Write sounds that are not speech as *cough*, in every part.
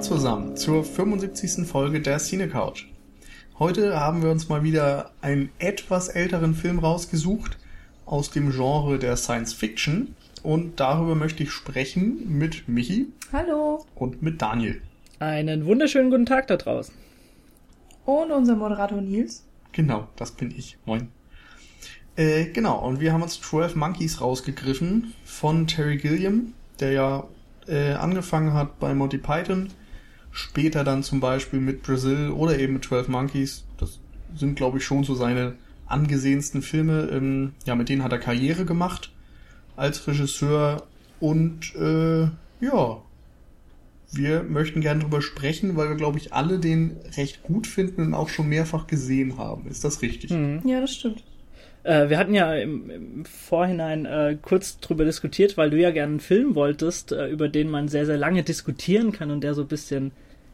Hallo zusammen zur 75. Folge der Cine Couch. Heute haben wir uns mal wieder einen etwas älteren Film rausgesucht aus dem Genre der Science Fiction und darüber möchte ich sprechen mit Michi. Hallo. Und mit Daniel. Einen wunderschönen guten Tag da draußen. Und unser Moderator Nils. Genau, das bin ich. Moin. Äh, genau, und wir haben uns 12 Monkeys rausgegriffen von Terry Gilliam, der ja äh, angefangen hat bei Monty Python, später dann zum Beispiel mit Brazil oder eben mit 12 Monkeys. Das sind, glaube ich, schon so seine angesehensten Filme. Ähm, ja, mit denen hat er Karriere gemacht als Regisseur und äh, ja, wir möchten gerne darüber sprechen, weil wir, glaube ich, alle den recht gut finden und auch schon mehrfach gesehen haben. Ist das richtig? Mhm. Ja, das stimmt. Äh, wir hatten ja im, im Vorhinein äh, kurz drüber diskutiert, weil du ja gerne einen Film wolltest, äh, über den man sehr, sehr lange diskutieren kann und der so ein bisschen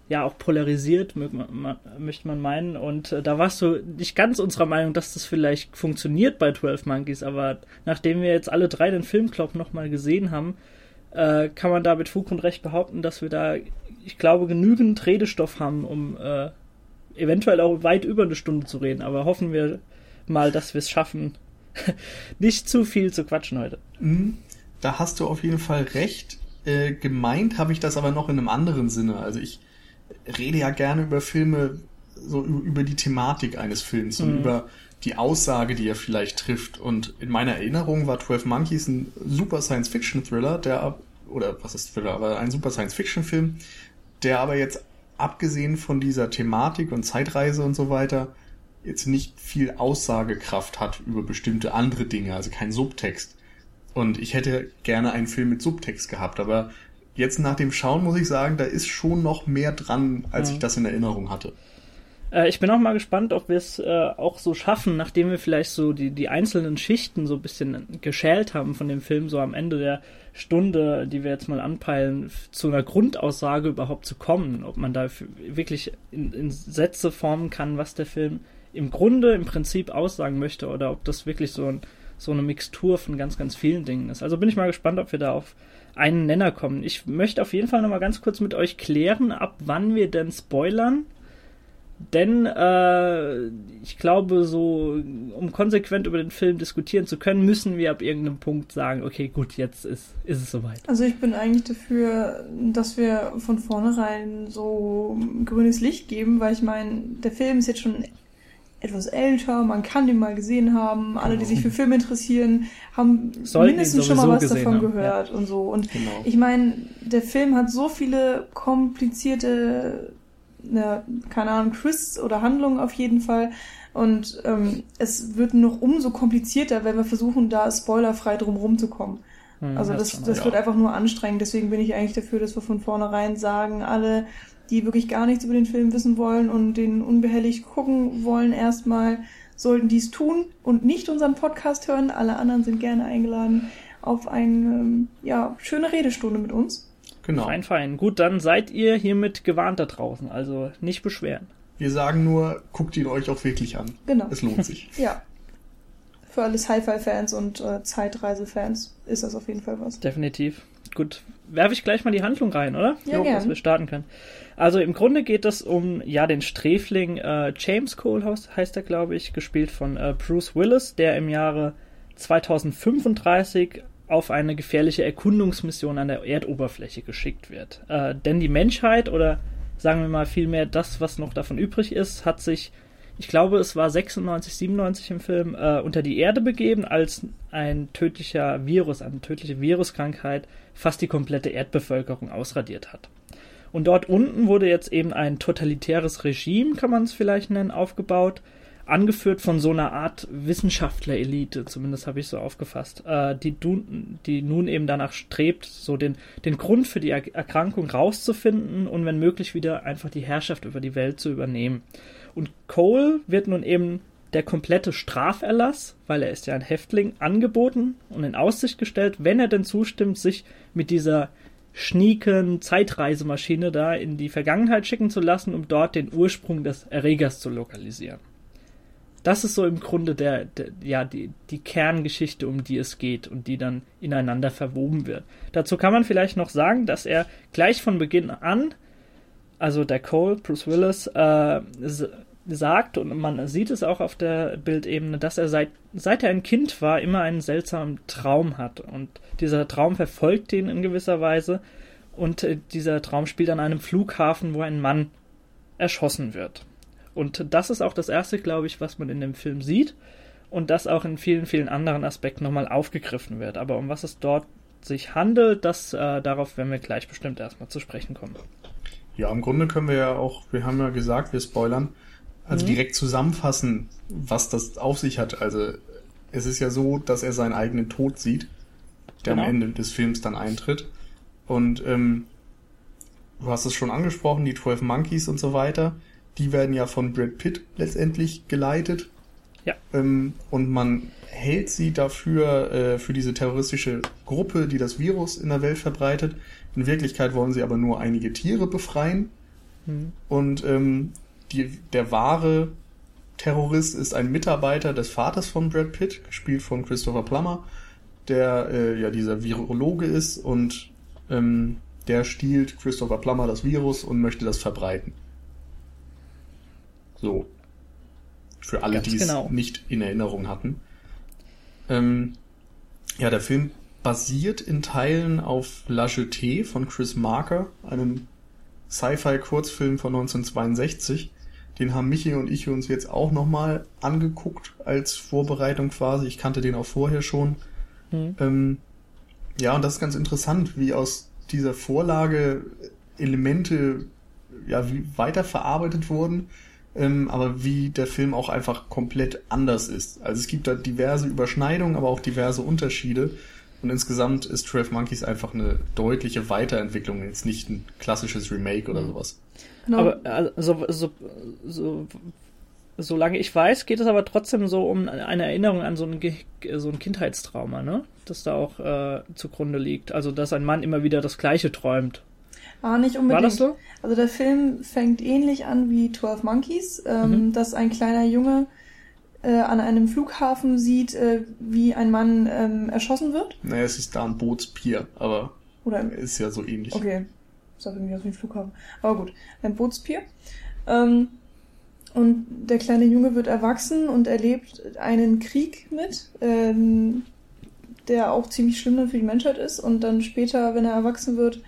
ja auch polarisiert, möchte man meinen. Und äh, da warst du nicht ganz unserer Meinung, dass das vielleicht funktioniert bei 12 Monkeys, aber nachdem wir jetzt alle drei den Filmclub nochmal gesehen haben, äh, kann man da mit Fug und Recht behaupten, dass wir da, ich glaube, genügend Redestoff haben, um eventuell auch weit über eine Stunde zu reden. Aber hoffen wir mal, dass wir es schaffen, *laughs* nicht zu viel zu quatschen heute. Mhm. Da hast du auf jeden Fall recht. Äh, gemeint habe ich das aber noch in einem anderen Sinne. Also ich rede ja gerne über Filme, so über die Thematik eines Films mhm. und über die Aussage, die er vielleicht trifft. Und in meiner Erinnerung war 12 Monkeys ein super Science-Fiction-Thriller, der, oder was ist Thriller, aber ein super Science-Fiction-Film, der aber jetzt abgesehen von dieser Thematik und Zeitreise und so weiter, jetzt nicht viel Aussagekraft hat über bestimmte andere Dinge, also kein Subtext. Und ich hätte gerne einen Film mit Subtext gehabt, aber jetzt nach dem Schauen muss ich sagen, da ist schon noch mehr dran, als ich das in Erinnerung hatte. Äh, ich bin auch mal gespannt, ob wir es äh, auch so schaffen, nachdem wir vielleicht so die, die einzelnen Schichten so ein bisschen geschält haben von dem Film, so am Ende der Stunde, die wir jetzt mal anpeilen, zu einer Grundaussage überhaupt zu kommen. Ob man da wirklich in, in Sätze formen kann, was der Film im Grunde im Prinzip aussagen möchte oder ob das wirklich so, ein, so eine Mixtur von ganz, ganz vielen Dingen ist. Also bin ich mal gespannt, ob wir da auf einen Nenner kommen. Ich möchte auf jeden Fall nochmal ganz kurz mit euch klären, ab wann wir denn spoilern. Denn äh, ich glaube, so um konsequent über den Film diskutieren zu können, müssen wir ab irgendeinem Punkt sagen, okay, gut, jetzt ist, ist es soweit. Also ich bin eigentlich dafür, dass wir von vornherein so grünes Licht geben, weil ich meine, der Film ist jetzt schon etwas älter, man kann den mal gesehen haben. Alle, die sich für Filme interessieren, haben Sollten mindestens schon mal was davon haben. gehört ja. und so. Und genau. ich meine, der Film hat so viele komplizierte, ne, keine Ahnung, Twists oder Handlungen auf jeden Fall. Und ähm, es wird noch umso komplizierter, wenn wir versuchen, da spoilerfrei drum rumzukommen. Hm, also das, das, das wird einfach nur anstrengend. Deswegen bin ich eigentlich dafür, dass wir von vornherein sagen, alle die wirklich gar nichts über den Film wissen wollen und den unbehelligt gucken wollen, erstmal sollten dies tun und nicht unseren Podcast hören. Alle anderen sind gerne eingeladen auf eine ähm, ja, schöne Redestunde mit uns. Genau. Fein, fein. Gut, dann seid ihr hiermit gewarnt da draußen. Also nicht beschweren. Wir sagen nur, guckt ihn euch auch wirklich an. Genau. Es lohnt sich. *laughs* ja. Für alle Sci-Fi-Fans und äh, Zeitreise-Fans ist das auf jeden Fall was. Definitiv. Gut, werfe ich gleich mal die Handlung rein, oder? Ja, jo, gern. dass wir starten können. Also im Grunde geht es um ja den Sträfling äh, James Colehouse heißt er, glaube ich, gespielt von äh, Bruce Willis, der im Jahre 2035 auf eine gefährliche Erkundungsmission an der Erdoberfläche geschickt wird. Äh, denn die Menschheit oder sagen wir mal vielmehr das, was noch davon übrig ist, hat sich ich glaube, es war 96, 97 im Film, äh, unter die Erde begeben, als ein tödlicher Virus, eine tödliche Viruskrankheit fast die komplette Erdbevölkerung ausradiert hat. Und dort unten wurde jetzt eben ein totalitäres Regime, kann man es vielleicht nennen, aufgebaut, angeführt von so einer Art Wissenschaftlerelite, zumindest habe ich so aufgefasst, äh, die, die nun eben danach strebt, so den, den Grund für die Erkrankung rauszufinden und wenn möglich wieder einfach die Herrschaft über die Welt zu übernehmen. Und Cole wird nun eben der komplette Straferlass, weil er ist ja ein Häftling, angeboten und in Aussicht gestellt, wenn er denn zustimmt, sich mit dieser schnieken Zeitreisemaschine da in die Vergangenheit schicken zu lassen, um dort den Ursprung des Erregers zu lokalisieren. Das ist so im Grunde der, der, ja, die, die Kerngeschichte, um die es geht und die dann ineinander verwoben wird. Dazu kann man vielleicht noch sagen, dass er gleich von Beginn an also der Cole, Bruce Willis, äh, sagt, und man sieht es auch auf der Bildebene, dass er seit, seit er ein Kind war, immer einen seltsamen Traum hat. Und dieser Traum verfolgt ihn in gewisser Weise. Und äh, dieser Traum spielt an einem Flughafen, wo ein Mann erschossen wird. Und das ist auch das erste, glaube ich, was man in dem Film sieht. Und das auch in vielen, vielen anderen Aspekten nochmal aufgegriffen wird. Aber um was es dort sich handelt, das äh, darauf werden wir gleich bestimmt erstmal zu sprechen kommen. Ja, im Grunde können wir ja auch, wir haben ja gesagt, wir spoilern, also mhm. direkt zusammenfassen, was das auf sich hat. Also es ist ja so, dass er seinen eigenen Tod sieht, der genau. am Ende des Films dann eintritt. Und ähm, du hast es schon angesprochen, die 12 Monkeys und so weiter, die werden ja von Brad Pitt letztendlich geleitet. Ja. Ähm, und man hält sie dafür, äh, für diese terroristische Gruppe, die das Virus in der Welt verbreitet. In Wirklichkeit wollen sie aber nur einige Tiere befreien. Mhm. Und ähm, die, der wahre Terrorist ist ein Mitarbeiter des Vaters von Brad Pitt, gespielt von Christopher Plummer, der äh, ja dieser Virologe ist und ähm, der stiehlt Christopher Plummer das Virus und möchte das verbreiten. So. Für alle, die es genau. nicht in Erinnerung hatten. Ähm, ja, der Film basiert in Teilen auf La Jetée von Chris Marker, einem Sci-Fi-Kurzfilm von 1962. Den haben Michi und ich uns jetzt auch nochmal angeguckt als Vorbereitung quasi. Ich kannte den auch vorher schon. Mhm. Ähm, ja, und das ist ganz interessant, wie aus dieser Vorlage Elemente ja wie weiterverarbeitet wurden, ähm, aber wie der Film auch einfach komplett anders ist. Also es gibt da diverse Überschneidungen, aber auch diverse Unterschiede. Und insgesamt ist 12 Monkeys einfach eine deutliche Weiterentwicklung, jetzt nicht ein klassisches Remake oder mhm. Sowas. Genau. Aber also, so, so, solange ich weiß, geht es aber trotzdem so um eine Erinnerung an so ein, so ein Kindheitstrauma, ne? Das da auch äh, zugrunde liegt. Also, dass ein Mann immer wieder das Gleiche träumt. Ah, nicht unbedingt. War das so? Also, der Film fängt ähnlich an wie 12 Monkeys, ähm, mhm. dass ein kleiner Junge äh, an einem Flughafen sieht, äh, wie ein Mann ähm, erschossen wird. Naja, es ist da ein Bootspier, aber Oder, ist ja so ähnlich. Okay, sah irgendwie aus wie ein Flughafen. Aber gut, ein Bootspier. Ähm, und der kleine Junge wird erwachsen und erlebt einen Krieg mit, ähm, der auch ziemlich schlimm dann für die Menschheit ist. Und dann später, wenn er erwachsen wird,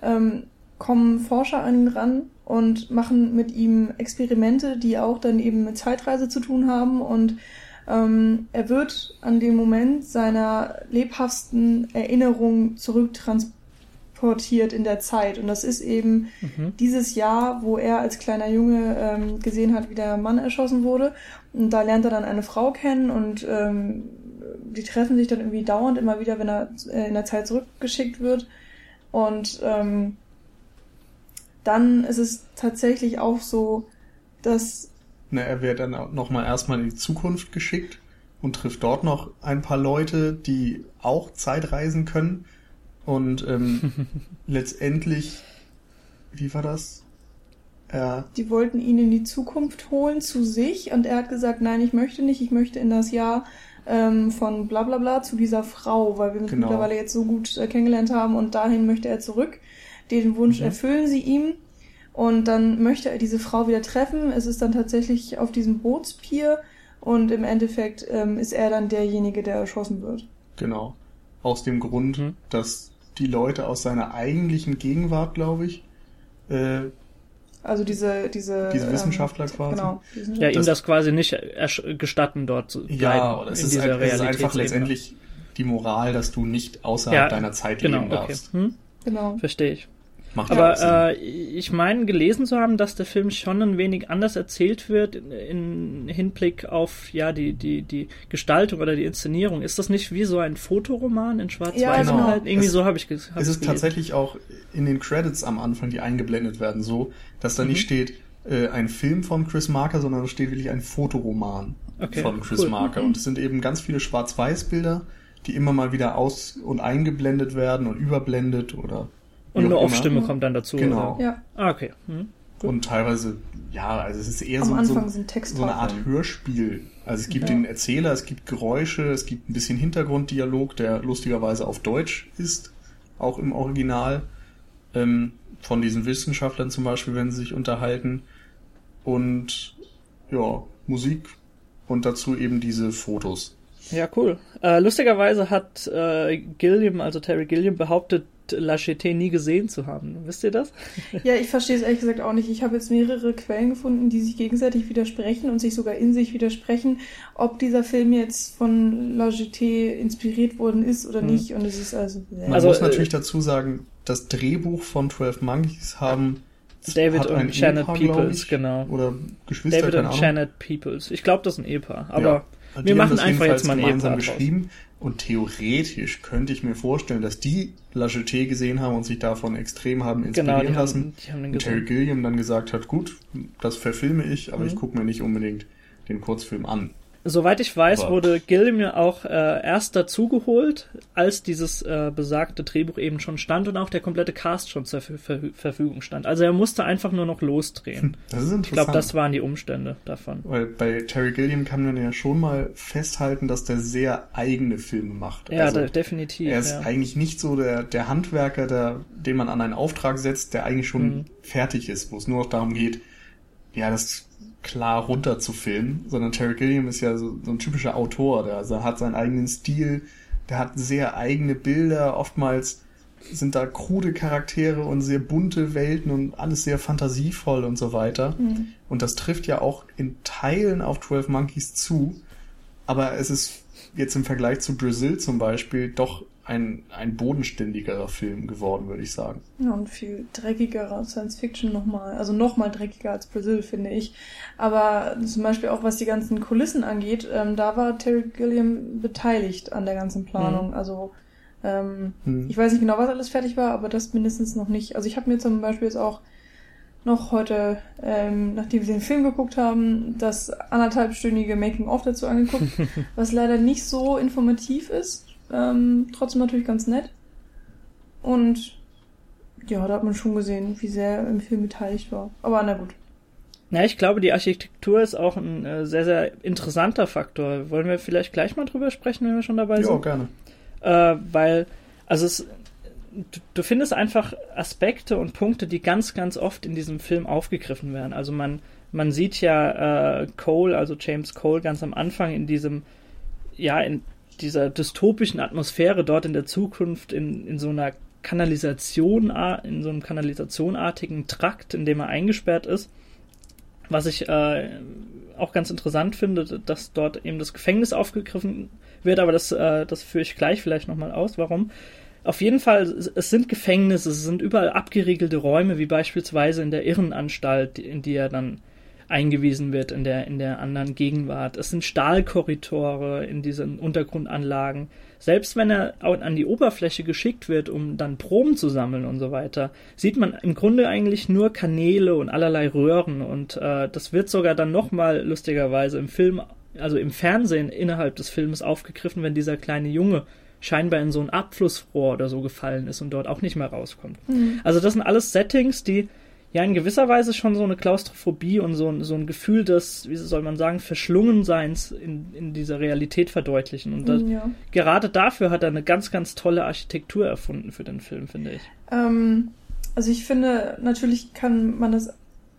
ähm, kommen Forscher an ihn ran und machen mit ihm Experimente, die auch dann eben mit Zeitreise zu tun haben. Und ähm, er wird an den Moment seiner lebhaften Erinnerung zurücktransportiert portiert in der Zeit. Und das ist eben mhm. dieses Jahr, wo er als kleiner Junge ähm, gesehen hat, wie der Mann erschossen wurde. Und da lernt er dann eine Frau kennen und ähm, die treffen sich dann irgendwie dauernd immer wieder, wenn er äh, in der Zeit zurückgeschickt wird. Und ähm, dann ist es tatsächlich auch so, dass. Na, er wird dann nochmal erstmal in die Zukunft geschickt und trifft dort noch ein paar Leute, die auch Zeitreisen können und ähm, *laughs* letztendlich, wie war das? Ja. Die wollten ihn in die Zukunft holen zu sich und er hat gesagt, nein, ich möchte nicht, ich möchte in das Jahr ähm, von bla bla bla zu dieser Frau, weil wir uns genau. mittlerweile jetzt so gut äh, kennengelernt haben und dahin möchte er zurück. Den Wunsch mhm. erfüllen sie ihm und dann möchte er diese Frau wieder treffen. Es ist dann tatsächlich auf diesem Bootspier und im Endeffekt ähm, ist er dann derjenige, der erschossen wird. Genau. Aus dem Grund, mhm. dass die Leute aus seiner eigentlichen Gegenwart, glaube ich. Äh, also diese diese diese ähm, Wissenschaftler ähm, quasi. Genau, ja, ihm das quasi nicht gestatten dort zu bleiben. Ja, es ist, ein, es ist einfach letztendlich die Moral, dass du nicht außerhalb ja, deiner Zeit genau, leben darfst. Okay. Hm? Genau. Verstehe ich. Macht Aber äh, ich meine gelesen zu haben, dass der Film schon ein wenig anders erzählt wird in, in, Hinblick auf ja die die die Gestaltung oder die Inszenierung. Ist das nicht wie so ein Fotoroman in Schwarz-Weiß ja, genau. halt? Irgendwie es, so habe ich hab Es ist gelesen. tatsächlich auch in den Credits am Anfang, die eingeblendet werden, so, dass da mhm. nicht steht äh, ein Film von Chris Marker, sondern da steht wirklich ein Fotoroman okay, von Chris cool. Marker. Mhm. Und es sind eben ganz viele Schwarz-Weiß-Bilder, die immer mal wieder aus- und eingeblendet werden und überblendet oder und eine Off-Stimme kommt dann dazu. Genau. Oder? Ja. Ah, okay. Hm. Und teilweise, ja, also es ist eher so, so, so, eine Art Hörspiel. Also es gibt ja. den Erzähler, es gibt Geräusche, es gibt ein bisschen Hintergrunddialog, der lustigerweise auf Deutsch ist, auch im Original. ähm, von diesen Wissenschaftlern zum Beispiel, wenn sie sich unterhalten. Und ja, Musik und dazu eben diese Fotos. Ja, cool. Äh, lustigerweise hat äh, Gilliam, also Terry Gilliam, behauptet, La Cheté nie gesehen zu haben. Wisst ihr das? *laughs* Ja, ich verstehe es ehrlich gesagt auch nicht. Ich habe jetzt mehrere Quellen gefunden, die sich gegenseitig widersprechen und sich sogar in sich widersprechen, ob dieser Film jetzt von La Jetée inspiriert worden ist oder hm. nicht. Und es ist also. Man also, muss natürlich äh, dazu sagen, das Drehbuch von 12 Monkeys haben David und Janet Ehepaar, Peoples, genau. Oder Geschwister, David und Janet Peoples. Ich glaube, das ist ein Ehepaar. Aber ja, wir machen einfach jetzt mal ein Ehepaar geschrieben. Und theoretisch könnte ich mir vorstellen, dass die La Jetée gesehen haben und sich davon extrem haben inspirieren genau, lassen. Haben, die haben und Terry Gilliam dann gesagt hat, gut, das verfilme ich, aber mhm. ich gucke mir nicht unbedingt den Kurzfilm an. Soweit ich weiß, Aber wurde Gilliam ja auch äh, erst dazugeholt, als dieses äh, besagte Drehbuch eben schon stand und auch der komplette Cast schon zur Ver Verfügung stand. Also er musste einfach nur noch losdrehen. Das ist interessant. Ich glaube, das waren die Umstände davon. Weil bei Terry Gilliam kann man ja schon mal festhalten, dass der sehr eigene Filme macht. Ja, also, definitiv. Er ist ja. eigentlich nicht so der, der Handwerker, der, den man an einen Auftrag setzt, der eigentlich schon mhm. fertig ist, wo es nur noch darum geht, ja, das klar runter zu filmen, sondern Terry Gilliam ist ja so, so ein typischer Autor, der also hat seinen eigenen Stil, der hat sehr eigene Bilder, oftmals sind da krude Charaktere und sehr bunte Welten und alles sehr fantasievoll und so weiter. Mhm. Und das trifft ja auch in Teilen auf 12 Monkeys zu, aber es ist jetzt im Vergleich zu Brazil zum Beispiel doch ein, ein bodenständigerer Film geworden, würde ich sagen. Ja, und viel dreckigerer Science Fiction nochmal. Also nochmal dreckiger als Brazil, finde ich. Aber zum Beispiel auch was die ganzen Kulissen angeht, ähm, da war Terry Gilliam beteiligt an der ganzen Planung. Mhm. Also ähm, mhm. ich weiß nicht genau, was alles fertig war, aber das mindestens noch nicht. Also ich habe mir zum Beispiel jetzt auch noch heute, ähm, nachdem wir den Film geguckt haben, das anderthalbstündige Making-of dazu angeguckt, *laughs* was leider nicht so informativ ist. Ähm, trotzdem natürlich ganz nett. Und ja, da hat man schon gesehen, wie sehr er im Film beteiligt war. Aber na gut. Ja, ich glaube, die Architektur ist auch ein äh, sehr, sehr interessanter Faktor. Wollen wir vielleicht gleich mal drüber sprechen, wenn wir schon dabei sind? Ja, gerne. Äh, weil, also es, du, du findest einfach Aspekte und Punkte, die ganz, ganz oft in diesem Film aufgegriffen werden. Also man, man sieht ja äh, Cole, also James Cole, ganz am Anfang in diesem, ja, in dieser dystopischen Atmosphäre dort in der Zukunft in, in so einer Kanalisation, in so einem kanalisationartigen Trakt, in dem er eingesperrt ist. Was ich äh, auch ganz interessant finde, dass dort eben das Gefängnis aufgegriffen wird, aber das, äh, das führe ich gleich vielleicht nochmal aus, warum. Auf jeden Fall, es sind Gefängnisse, es sind überall abgeriegelte Räume, wie beispielsweise in der Irrenanstalt, in die er dann eingewiesen wird in der, in der anderen Gegenwart. Es sind Stahlkorridore in diesen Untergrundanlagen. Selbst wenn er an die Oberfläche geschickt wird, um dann Proben zu sammeln und so weiter, sieht man im Grunde eigentlich nur Kanäle und allerlei Röhren und äh, das wird sogar dann nochmal lustigerweise im Film, also im Fernsehen innerhalb des Films aufgegriffen, wenn dieser kleine Junge scheinbar in so ein Abflussrohr oder so gefallen ist und dort auch nicht mehr rauskommt. Mhm. Also das sind alles Settings, die ja in gewisser Weise schon so eine Klaustrophobie und so, ein so ein Gefühl des, wie soll man sagen, Verschlungenseins in, in dieser Realität verdeutlichen. Und das, ja. gerade dafür hat er eine ganz, ganz tolle Architektur erfunden für den Film, finde ich. Ähm, also ich finde, natürlich kann man das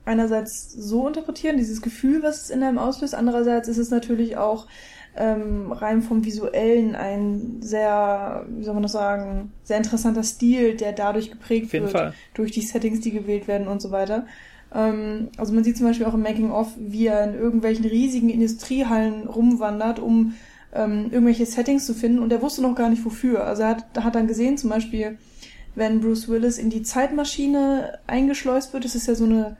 einerseits so interpretieren, dieses Gefühl, was es in einem auslöst. Andererseits ist es natürlich auch ähm, rein vom Visuellen ein sehr, wie soll man das sagen, sehr interessanter Stil, der dadurch geprägt wird, Fall. durch die Settings, die gewählt werden und so weiter. Ähm, also man sieht zum Beispiel auch im Making-of, wie er in irgendwelchen riesigen Industriehallen rumwandert, um ähm, irgendwelche Settings zu finden und er wusste noch gar nicht wofür. Also er hat, hat dann gesehen, zum Beispiel, wenn Bruce Willis in die Zeitmaschine eingeschleust wird, das ist ja so eine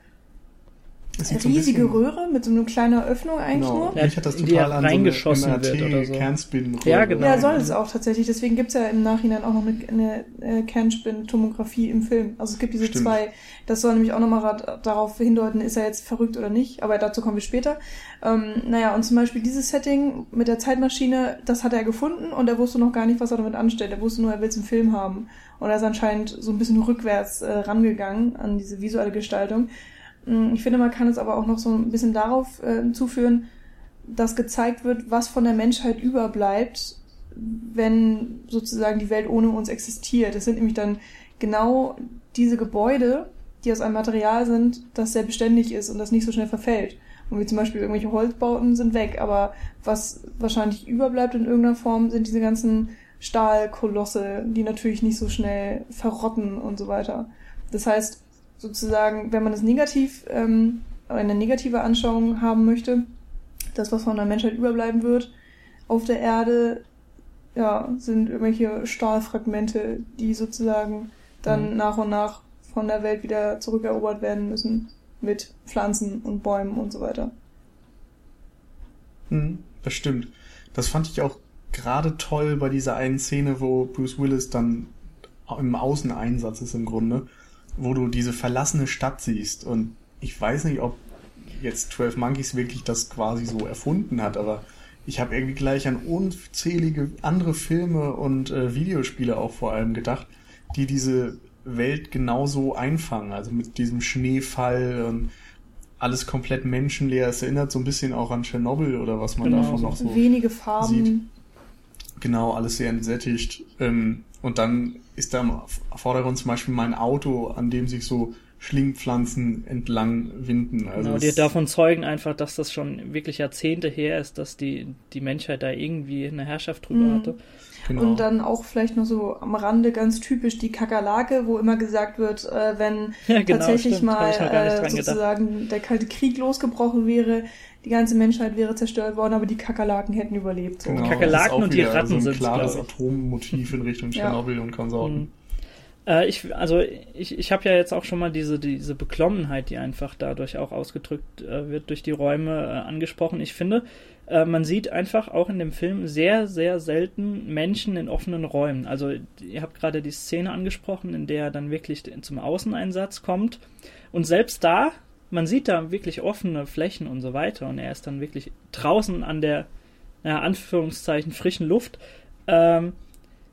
eine riesige so Röhre mit so einer kleinen Öffnung eigentlich genau. nur. Ja, ich hatte das total an reingeschossen so eine wird oder so. Kernspin-Röhre. Ja, genau. Ja, soll es auch tatsächlich. Deswegen gibt's ja im Nachhinein auch noch eine, eine äh, Kernspin-Tomographie im Film. Also es gibt diese Stimmt. zwei. Das soll nämlich auch nochmal darauf hindeuten, ist er jetzt verrückt oder nicht. Aber dazu kommen wir später. Ähm, naja, und zum Beispiel dieses Setting mit der Zeitmaschine, das hat er gefunden und er wusste noch gar nicht, was er damit anstellt. Er wusste nur, er will es im Film haben. Und er ist anscheinend so ein bisschen rückwärts äh, rangegangen an diese visuelle Gestaltung. Mm, ich finde, man kann es aber auch noch so ein bisschen darauf äh, zuführen, dass gezeigt wird, was von der Menschheit überbleibt, wenn sozusagen die Welt ohne uns existiert. Das sind nämlich dann genau diese Gebäude, die aus einem Material sind, das sehr beständig ist und das nicht so schnell verfällt. Und wie zum Beispiel irgendwelche Holzbauten sind weg, aber was wahrscheinlich überbleibt in irgendeiner Form, sind diese ganzen Stahlkolosse, die natürlich nicht so schnell verrotten und so weiter. Das heißt, sozusagen, wenn man das negativ, ähm, eine negative Anschauung haben möchte, das, was von der Menschheit überbleiben wird, auf der Erde, ja, sind irgendwelche Stahlfragmente, die sozusagen dann mhm. nach und nach von der Welt wieder zurückerobert werden müssen mit Pflanzen und Bäumen und so weiter. Hm, das stimmt. Das fand ich auch gerade toll bei dieser einen Szene, wo Bruce Willis dann im Außeneinsatz ist im Grunde, wo du diese verlassene Stadt siehst. Und ich weiß nicht, ob jetzt 12 Monkeys wirklich das quasi so erfunden hat, aber ich habe irgendwie gleich an unzählige andere Filme und äh, Videospiele auch vor allem gedacht, die diese Welt genauso einfangen. Also mit diesem Schneefall und alles komplett menschenleer. Es erinnert so ein bisschen auch an Tschernobyl oder was man genau, davon noch so wenige Farben. Sieht. Genau, alles sehr entsättigt. Ähm, und dann ist da im Vordergrund zum Beispiel mein Auto, an dem sich so Schlingpflanzen entlang winden. Also genau, die davon zeugen einfach, dass das schon wirklich Jahrzehnte her ist, dass die, die Menschheit da irgendwie eine Herrschaft drüber mhm. hatte. Genau. Und dann auch vielleicht noch so am Rande ganz typisch die Kakerlake, wo immer gesagt wird, äh, wenn *laughs* ja, genau, tatsächlich stimmt. mal äh, sozusagen gedacht. der Kalte Krieg losgebrochen wäre, die ganze Menschheit wäre zerstört worden, aber die Kakerlaken hätten überlebt. So. Genau, Kakerlaken und die Ratten so ein sind klares Atommotiv in Richtung Tschernobyl ja. und Konsorten. Mhm. Äh, ich, also ich, ich habe ja jetzt auch schon mal diese, diese Beklommenheit, die einfach dadurch auch ausgedrückt äh, wird, durch die Räume äh, angesprochen. Ich finde, man sieht einfach auch in dem Film sehr, sehr selten Menschen in offenen Räumen. Also ihr habt gerade die Szene angesprochen, in der er dann wirklich zum Außeneinsatz kommt. Und selbst da, man sieht da wirklich offene Flächen und so weiter. Und er ist dann wirklich draußen an der, ja, Anführungszeichen, frischen Luft. Ähm,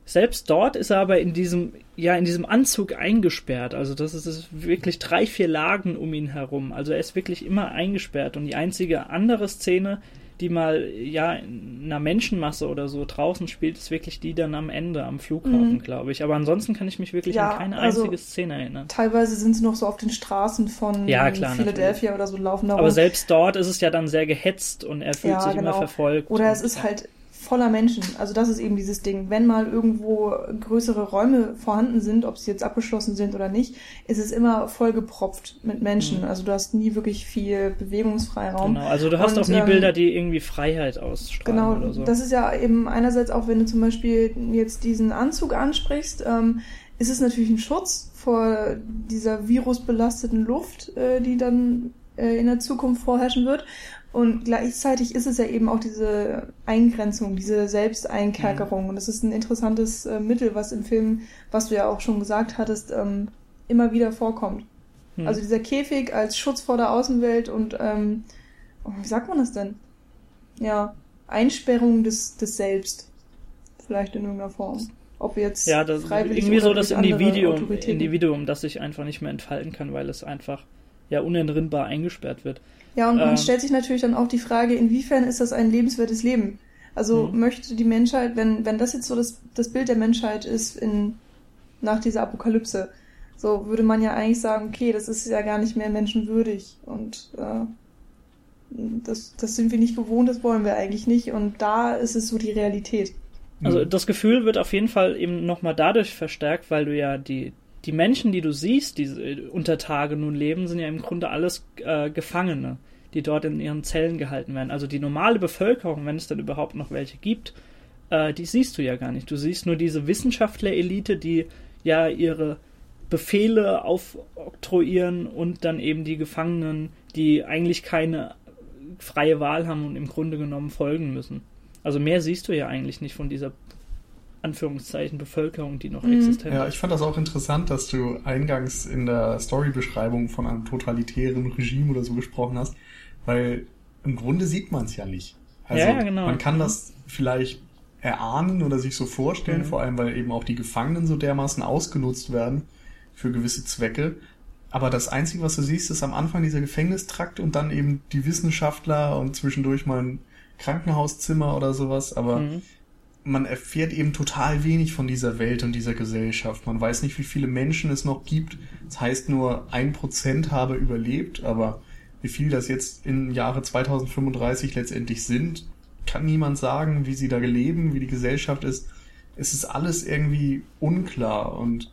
selbst dort ist er aber in diesem, ja, in diesem Anzug eingesperrt. Also das ist, ist wirklich drei, vier Lagen um ihn herum. Also er ist wirklich immer eingesperrt. Und die einzige andere Szene, die mal, ja, in einer Menschenmasse oder so draußen spielt, ist wirklich die dann am Ende am Flughafen, mhm. glaube ich. Aber ansonsten kann ich mich wirklich ja, an keine also einzige Szene erinnern. Teilweise sind sie noch so auf den Straßen von ja, klar, Philadelphia natürlich. oder so laufen da Aber selbst dort ist es ja dann sehr gehetzt und er fühlt ja, sich genau. immer verfolgt. Oder es ist halt voller Menschen. Also das ist eben dieses Ding. Wenn mal irgendwo größere Räume vorhanden sind, ob sie jetzt abgeschlossen sind oder nicht, ist es immer vollgepropft mit Menschen. Mhm. Also du hast nie wirklich viel Bewegungsfreiraum. Genau, also du hast Und, auch nie ähm, Bilder, die irgendwie Freiheit ausstrahlen genau, oder so. Das ist ja eben einerseits auch, wenn du zum Beispiel jetzt diesen Anzug ansprichst, ähm, ist es natürlich ein Schutz vor dieser virusbelasteten Luft, äh, die dann äh, in der Zukunft vorherrschen wird. Und gleichzeitig ist es ja eben auch diese Eingrenzung, diese Selbsteinkerkerung. Mhm. Und das ist ein interessantes äh, Mittel, was im Film, was du ja auch schon gesagt hattest, ähm, immer wieder vorkommt. Mhm. Also dieser Käfig als Schutz vor der Außenwelt und, ähm, oh, wie sagt man das denn? Ja, Einsperrung des, des Selbst. Vielleicht in irgendeiner Form. Ob jetzt ja, das freiwillig irgendwie so das Individuum, Individuum, das sich einfach nicht mehr entfalten kann, weil es einfach ja unentrinnbar eingesperrt wird. Ja, und man ähm, stellt sich natürlich dann auch die Frage, inwiefern ist das ein lebenswertes Leben? Also mhm. möchte die Menschheit, wenn, wenn das jetzt so das, das Bild der Menschheit ist in, nach dieser Apokalypse, so würde man ja eigentlich sagen, okay, das ist ja gar nicht mehr menschenwürdig und äh, das, das sind wir nicht gewohnt, das wollen wir eigentlich nicht und da ist es so die Realität. Also das Gefühl wird auf jeden Fall eben nochmal dadurch verstärkt, weil du ja die, die Menschen, die du siehst, die äh, unter Tage nun leben, sind ja im Grunde alles äh, Gefangene, die dort in ihren Zellen gehalten werden. Also die normale Bevölkerung, wenn es dann überhaupt noch welche gibt, äh, die siehst du ja gar nicht. Du siehst nur diese Wissenschaftlerelite, die ja ihre Befehle aufoktroyieren und dann eben die Gefangenen, die eigentlich keine freie Wahl haben und im Grunde genommen folgen müssen. Also mehr siehst du ja eigentlich nicht von dieser Anführungszeichen Bevölkerung, die noch mhm. existent Ja, ich fand das auch interessant, dass du eingangs in der Storybeschreibung von einem totalitären Regime oder so gesprochen hast, weil im Grunde sieht man es ja nicht. Also ja, genau. man kann das vielleicht erahnen oder sich so vorstellen, mhm. vor allem weil eben auch die Gefangenen so dermaßen ausgenutzt werden für gewisse Zwecke. Aber das Einzige, was du siehst, ist am Anfang dieser Gefängnistrakt und dann eben die Wissenschaftler und zwischendurch mal ein Krankenhauszimmer oder sowas. Aber mhm man erfährt eben total wenig von dieser Welt und dieser Gesellschaft. Man weiß nicht, wie viele Menschen es noch gibt. Das heißt nur, ein Prozent habe überlebt, aber wie viel das jetzt im Jahre 2035 letztendlich sind, kann niemand sagen, wie sie da leben, wie die Gesellschaft ist. Es ist alles irgendwie unklar und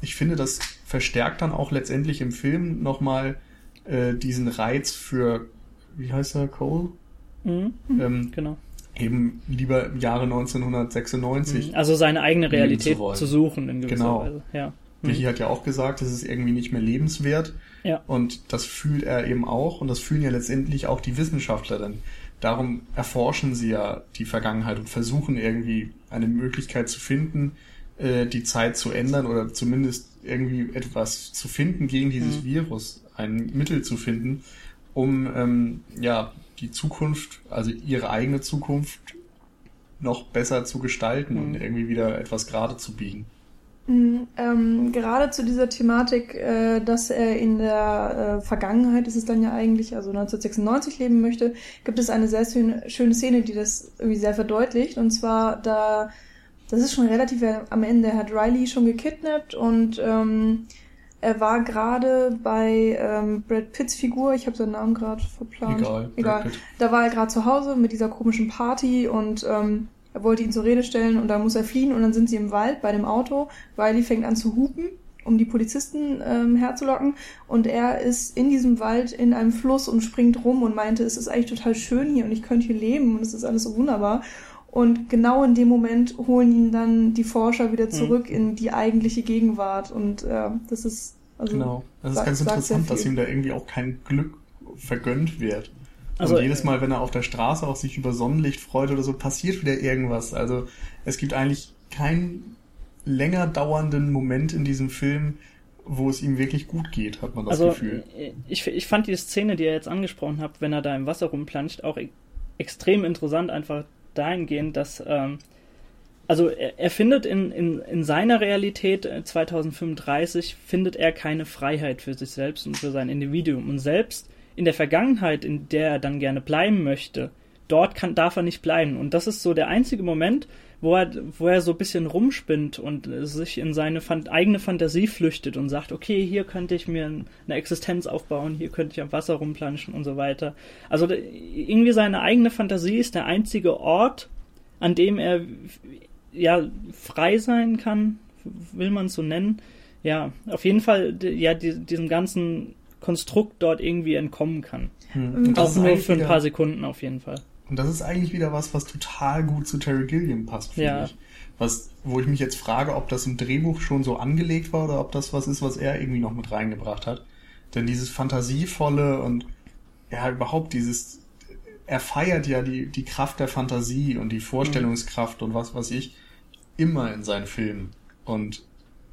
ich finde, das verstärkt dann auch letztendlich im Film nochmal äh, diesen Reiz für, wie heißt er, Cole? Mhm. Ähm, Genau. Eben lieber im Jahre 1996. Also seine eigene Realität zu zu, suchen in gewisser Genau. Weise. Ja. Vicky hat ja auch gesagt, es ist irgendwie nicht mehr lebenswert. Ja. Und das fühlt er eben auch und das fühlen ja letztendlich auch die Wissenschaftler dann. Darum erforschen sie ja die Vergangenheit und versuchen irgendwie eine Möglichkeit zu finden, äh, die Zeit zu ändern oder zumindest irgendwie etwas zu finden gegen dieses Mhm. Virus, ein Mittel zu finden, um ähm, ja die Zukunft, also ihre eigene Zukunft noch besser zu gestalten und Mhm. irgendwie wieder etwas gerade zu biegen. Mhm, Ähm, gerade zu dieser Thematik, äh, dass er in der äh, Vergangenheit, ist es dann ja eigentlich, also 1996 leben möchte, gibt es eine sehr schöne, schöne Szene, die das irgendwie sehr verdeutlicht. Und zwar, da, das ist schon relativ am Ende, er hat Riley schon gekidnappt und ähm, er war gerade bei ähm, Brad Pitts Figur, ich habe seinen Namen gerade verplant. Egal. Egal. Da war er gerade zu Hause mit dieser komischen Party und ähm, er wollte ihn zur Rede stellen und dann muss er fliehen und dann sind sie im Wald bei dem Auto. Riley fängt an zu hupen, um die Polizisten ähm, herzulocken und er ist in diesem Wald in einem Fluss und springt rum und meinte, es ist eigentlich total schön hier und ich könnte hier leben und es ist alles so wunderbar. Und genau in dem Moment holen ihn dann die Forscher wieder zurück in die eigentliche Gegenwart und äh, das ist also Genau. Das ist sagt- ganz sagt sehr interessant, dass ihm da irgendwie auch kein Glück vergönnt wird. Also, und jedes Mal, wenn er auf der Straße auch sich über Sonnenlicht freut oder so, passiert wieder irgendwas. Also es gibt eigentlich keinen länger dauernden Moment in diesem Film, wo es ihm wirklich gut geht, hat man das also Gefühl. ich, ich fand die Szene, die ihr jetzt angesprochen habt, wenn er da im Wasser rumplanscht, auch e extrem interessant, einfach dahingehend, dass ähm, also er, er findet in, in, in seiner Realität äh, 2035 findet er keine Freiheit für sich selbst und für sein Individuum. Und selbst in der Vergangenheit, in der er dann gerne bleiben möchte, dort kann, darf er nicht bleiben. Und das ist so der einzige Moment, wo er, wo er so ein bisschen rumspinnt und sich in seine fan eigene Fantasie flüchtet und sagt, okay, hier könnte ich mir ein- eine Existenz aufbauen, hier könnte ich am Wasser rumplanschen und so weiter. Also irgendwie seine eigene Fantasie ist der einzige Ort, an dem er ja frei sein kann, will man es so nennen. Ja, auf jeden Fall ja die, diesem ganzen Konstrukt dort irgendwie entkommen kann. Hm. Auch nur für ein paar Sekunden auf jeden Fall. Und das ist eigentlich wieder was, was total gut zu Terry Gilliam passt, finde Ja. ich. Was, wo ich mich jetzt frage, ob das im Drehbuch schon so angelegt war oder ob das was ist, was er irgendwie noch mit reingebracht hat. Denn dieses Fantasievolle und ja, überhaupt dieses, er feiert ja die, die Kraft der Fantasie und die Vorstellungskraft und was weiß ich immer in seinen Filmen. Und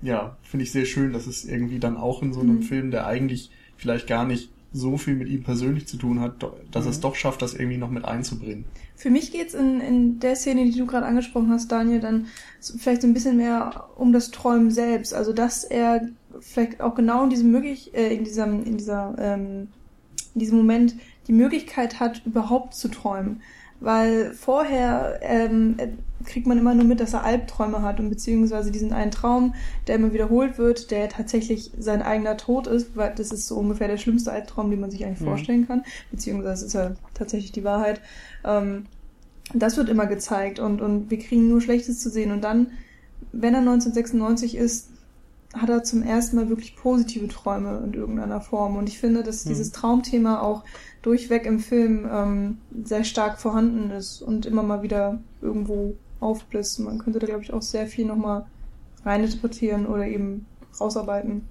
ja, finde ich sehr schön, dass es irgendwie dann auch in so einem Mhm. Film, der eigentlich vielleicht gar nicht so viel mit ihm persönlich zu tun hat, dass er es Mhm. doch schafft, das irgendwie noch mit einzubringen. Für mich geht's in, in der Szene, die du gerade angesprochen hast, Daniel, dann vielleicht so ein bisschen mehr um das Träumen selbst. Also dass er vielleicht auch genau in diesem möglich, äh, in diesem, in dieser, ähm, in diesem Moment die Möglichkeit hat, überhaupt zu träumen. Weil vorher ähm, äh, kriegt man immer nur mit, dass er Albträume hat und beziehungsweise diesen einen Traum, der immer wiederholt wird, der tatsächlich sein eigener Tod ist, weil das ist so ungefähr der schlimmste Albtraum, den man sich eigentlich Mhm. vorstellen kann, beziehungsweise ist ja tatsächlich die Wahrheit. Ähm, das wird immer gezeigt und, und wir kriegen nur Schlechtes zu sehen. Und dann, wenn er 1996 ist, hat er zum ersten Mal wirklich positive Träume in irgendeiner Form. Und ich finde, dass Mhm. dieses Traumthema auch durchweg im Film ähm, sehr stark vorhanden ist und immer mal wieder irgendwo aufbläst. Man könnte da, glaube ich, auch sehr viel nochmal reininterpretieren oder eben rausarbeiten.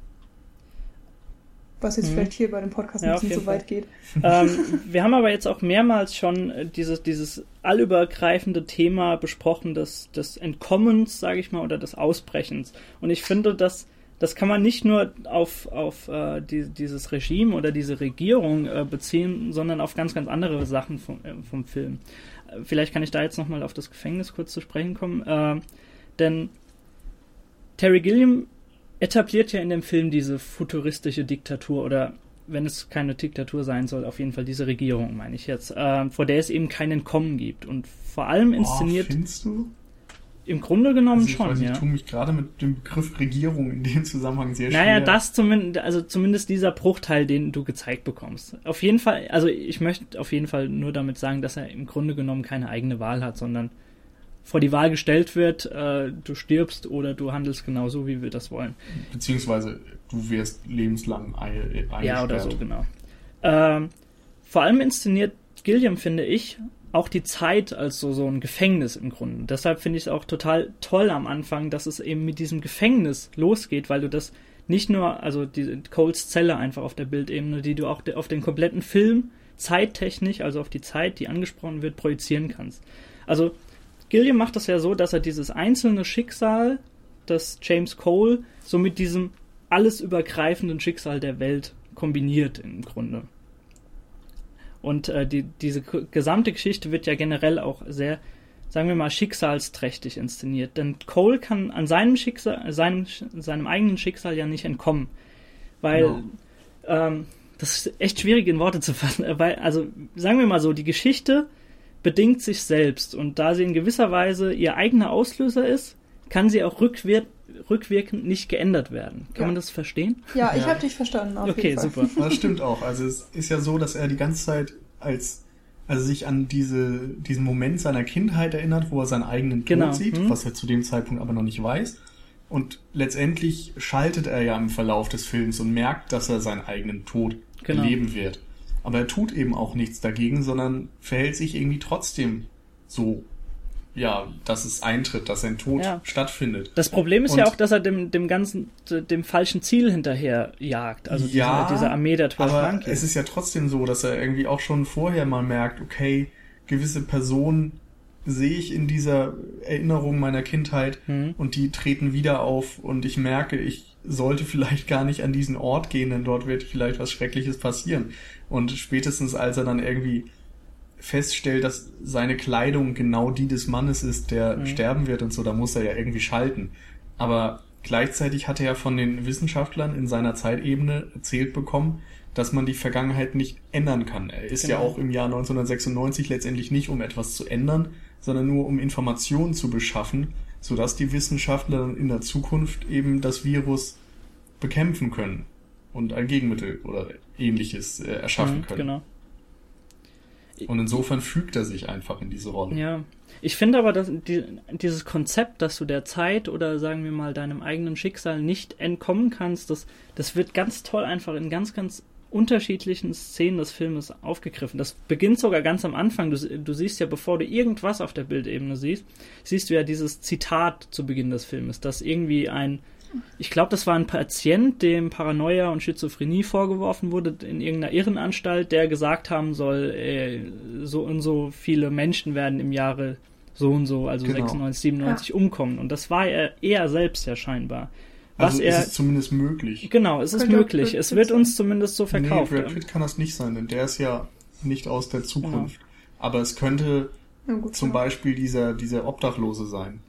Was jetzt Mhm. vielleicht hier bei dem Podcast Ja, ein bisschen zu Fall. weit geht. ähm, *laughs* wir haben aber jetzt auch mehrmals schon äh, dieses, dieses allübergreifende Thema besprochen des, des Entkommens, sage ich mal, oder des Ausbrechens. Und ich finde, dass das kann man nicht nur auf, auf äh, die, dieses Regime oder diese Regierung äh, beziehen, sondern auf ganz, ganz andere Sachen vom, äh, vom Film. Vielleicht kann ich da jetzt nochmal auf das Gefängnis kurz zu sprechen kommen. Äh, denn Terry Gilliam etabliert ja in dem Film diese futuristische Diktatur oder wenn es keine Diktatur sein soll, auf jeden Fall diese Regierung, meine ich jetzt, äh, vor der es eben kein Entkommen gibt. Und vor allem inszeniert, Oh, findest du? Im Grunde genommen Also ich schon, weiß, ja. Ich tue mich gerade mit dem Begriff Regierung in dem Zusammenhang sehr schwer. Naja, das zumindest, also zumindest dieser Bruchteil, den du gezeigt bekommst. Auf jeden Fall, also ich möchte auf jeden Fall nur damit sagen, dass er im Grunde genommen keine eigene Wahl hat, sondern vor die Wahl gestellt wird, äh, du stirbst oder du handelst genauso, wie wir das wollen. Beziehungsweise du wirst lebenslang ein, Ja, oder so, genau. Ähm, vor allem inszeniert Gilliam, finde ich, auch die Zeit als so, so ein Gefängnis im Grunde. Deshalb finde ich es auch total toll am Anfang, dass es eben mit diesem Gefängnis losgeht, weil du das nicht nur, also die Coles Zelle einfach auf der Bildebene, die du auch de, auf den kompletten Film zeittechnisch, also auf die Zeit, die angesprochen wird, projizieren kannst. Also Gilliam macht das ja so, dass er dieses einzelne Schicksal des James Cole so mit diesem alles übergreifenden Schicksal der Welt kombiniert im Grunde. Und äh, die, diese gesamte Geschichte wird ja generell auch sehr, sagen wir mal, schicksalsträchtig inszeniert. Denn Cole kann an seinem Schicksal, seinem, seinem eigenen Schicksal ja nicht entkommen. Weil Genau. ähm, das ist echt schwierig in Worte zu fassen. Weil, also, sagen wir mal so, die Geschichte bedingt sich selbst. Und da sie in gewisser Weise ihr eigener Auslöser ist, kann sie auch rückwir rückwirkend nicht geändert werden. Kann Ja. man das verstehen? Ja, ich Ja. habe dich verstanden. Auf Okay, jeden Fall. super. Das stimmt auch. Also es ist ja so, dass er die ganze Zeit als also sich an diese, diesen Moment seiner Kindheit erinnert, wo er seinen eigenen Tod Genau. sieht, Hm. was er zu dem Zeitpunkt aber noch nicht weiß. Und letztendlich schaltet er ja im Verlauf des Films und merkt, dass er seinen eigenen Tod Genau. erleben wird. Aber er tut eben auch nichts dagegen, sondern verhält sich irgendwie trotzdem so, ja, dass es eintritt, dass sein Tod Ja. stattfindet. Das Problem ist ja Und- auch, dass er dem, dem ganzen, dem falschen Ziel hinterher jagt. Also Ja, dieser, dieser Armee der 12 Aber es ist ja trotzdem so, dass er irgendwie auch schon vorher mal merkt, okay, gewisse Personen sehe ich in dieser Erinnerung meiner Kindheit Mhm. und die treten wieder auf und ich merke, ich sollte vielleicht gar nicht an diesen Ort gehen, denn dort wird vielleicht was Schreckliches passieren. Und spätestens als er dann irgendwie feststellt, dass seine Kleidung genau die des Mannes ist, der Mhm. sterben wird und so, da muss er ja irgendwie schalten. Aber gleichzeitig hat er ja von den Wissenschaftlern in seiner Zeitebene erzählt bekommen, dass man die Vergangenheit nicht ändern kann. Er ist ja Genau. auch im Jahr 1996 letztendlich nicht, um etwas zu ändern, sondern nur um Informationen zu beschaffen, sodass die Wissenschaftler dann in der Zukunft eben das Virus bekämpfen können und ein Gegenmittel oder ähnliches äh, erschaffen Mhm, können. Genau. Und insofern fügt er sich einfach in diese Rolle. Ja. Ich finde aber, dass die, dieses Konzept, dass du der Zeit oder sagen wir mal deinem eigenen Schicksal nicht entkommen kannst, das, das wird ganz toll einfach in ganz, ganz unterschiedlichen Szenen des Filmes aufgegriffen. Das beginnt sogar ganz am Anfang. Du, du siehst ja, bevor du irgendwas auf der Bildebene siehst, siehst du ja dieses Zitat zu Beginn des Filmes, dass irgendwie ein, ich glaube, das war ein Patient, dem Paranoia und Schizophrenie vorgeworfen wurde in irgendeiner Irrenanstalt, der gesagt haben soll, äh, so und so viele Menschen werden im Jahre so und so, also Genau. 96, 97 umkommen. Und das war er eher selbst ja scheinbar. Was Also er, ist es zumindest möglich. genau, es ist Könnte möglich. Es wird uns zumindest so verkauft. Nee, Brad Pitt kann das nicht sein, denn der ist ja nicht aus der Zukunft. Genau. Aber es könnte Ja, gut, zum ja. Beispiel dieser, dieser Obdachlose sein.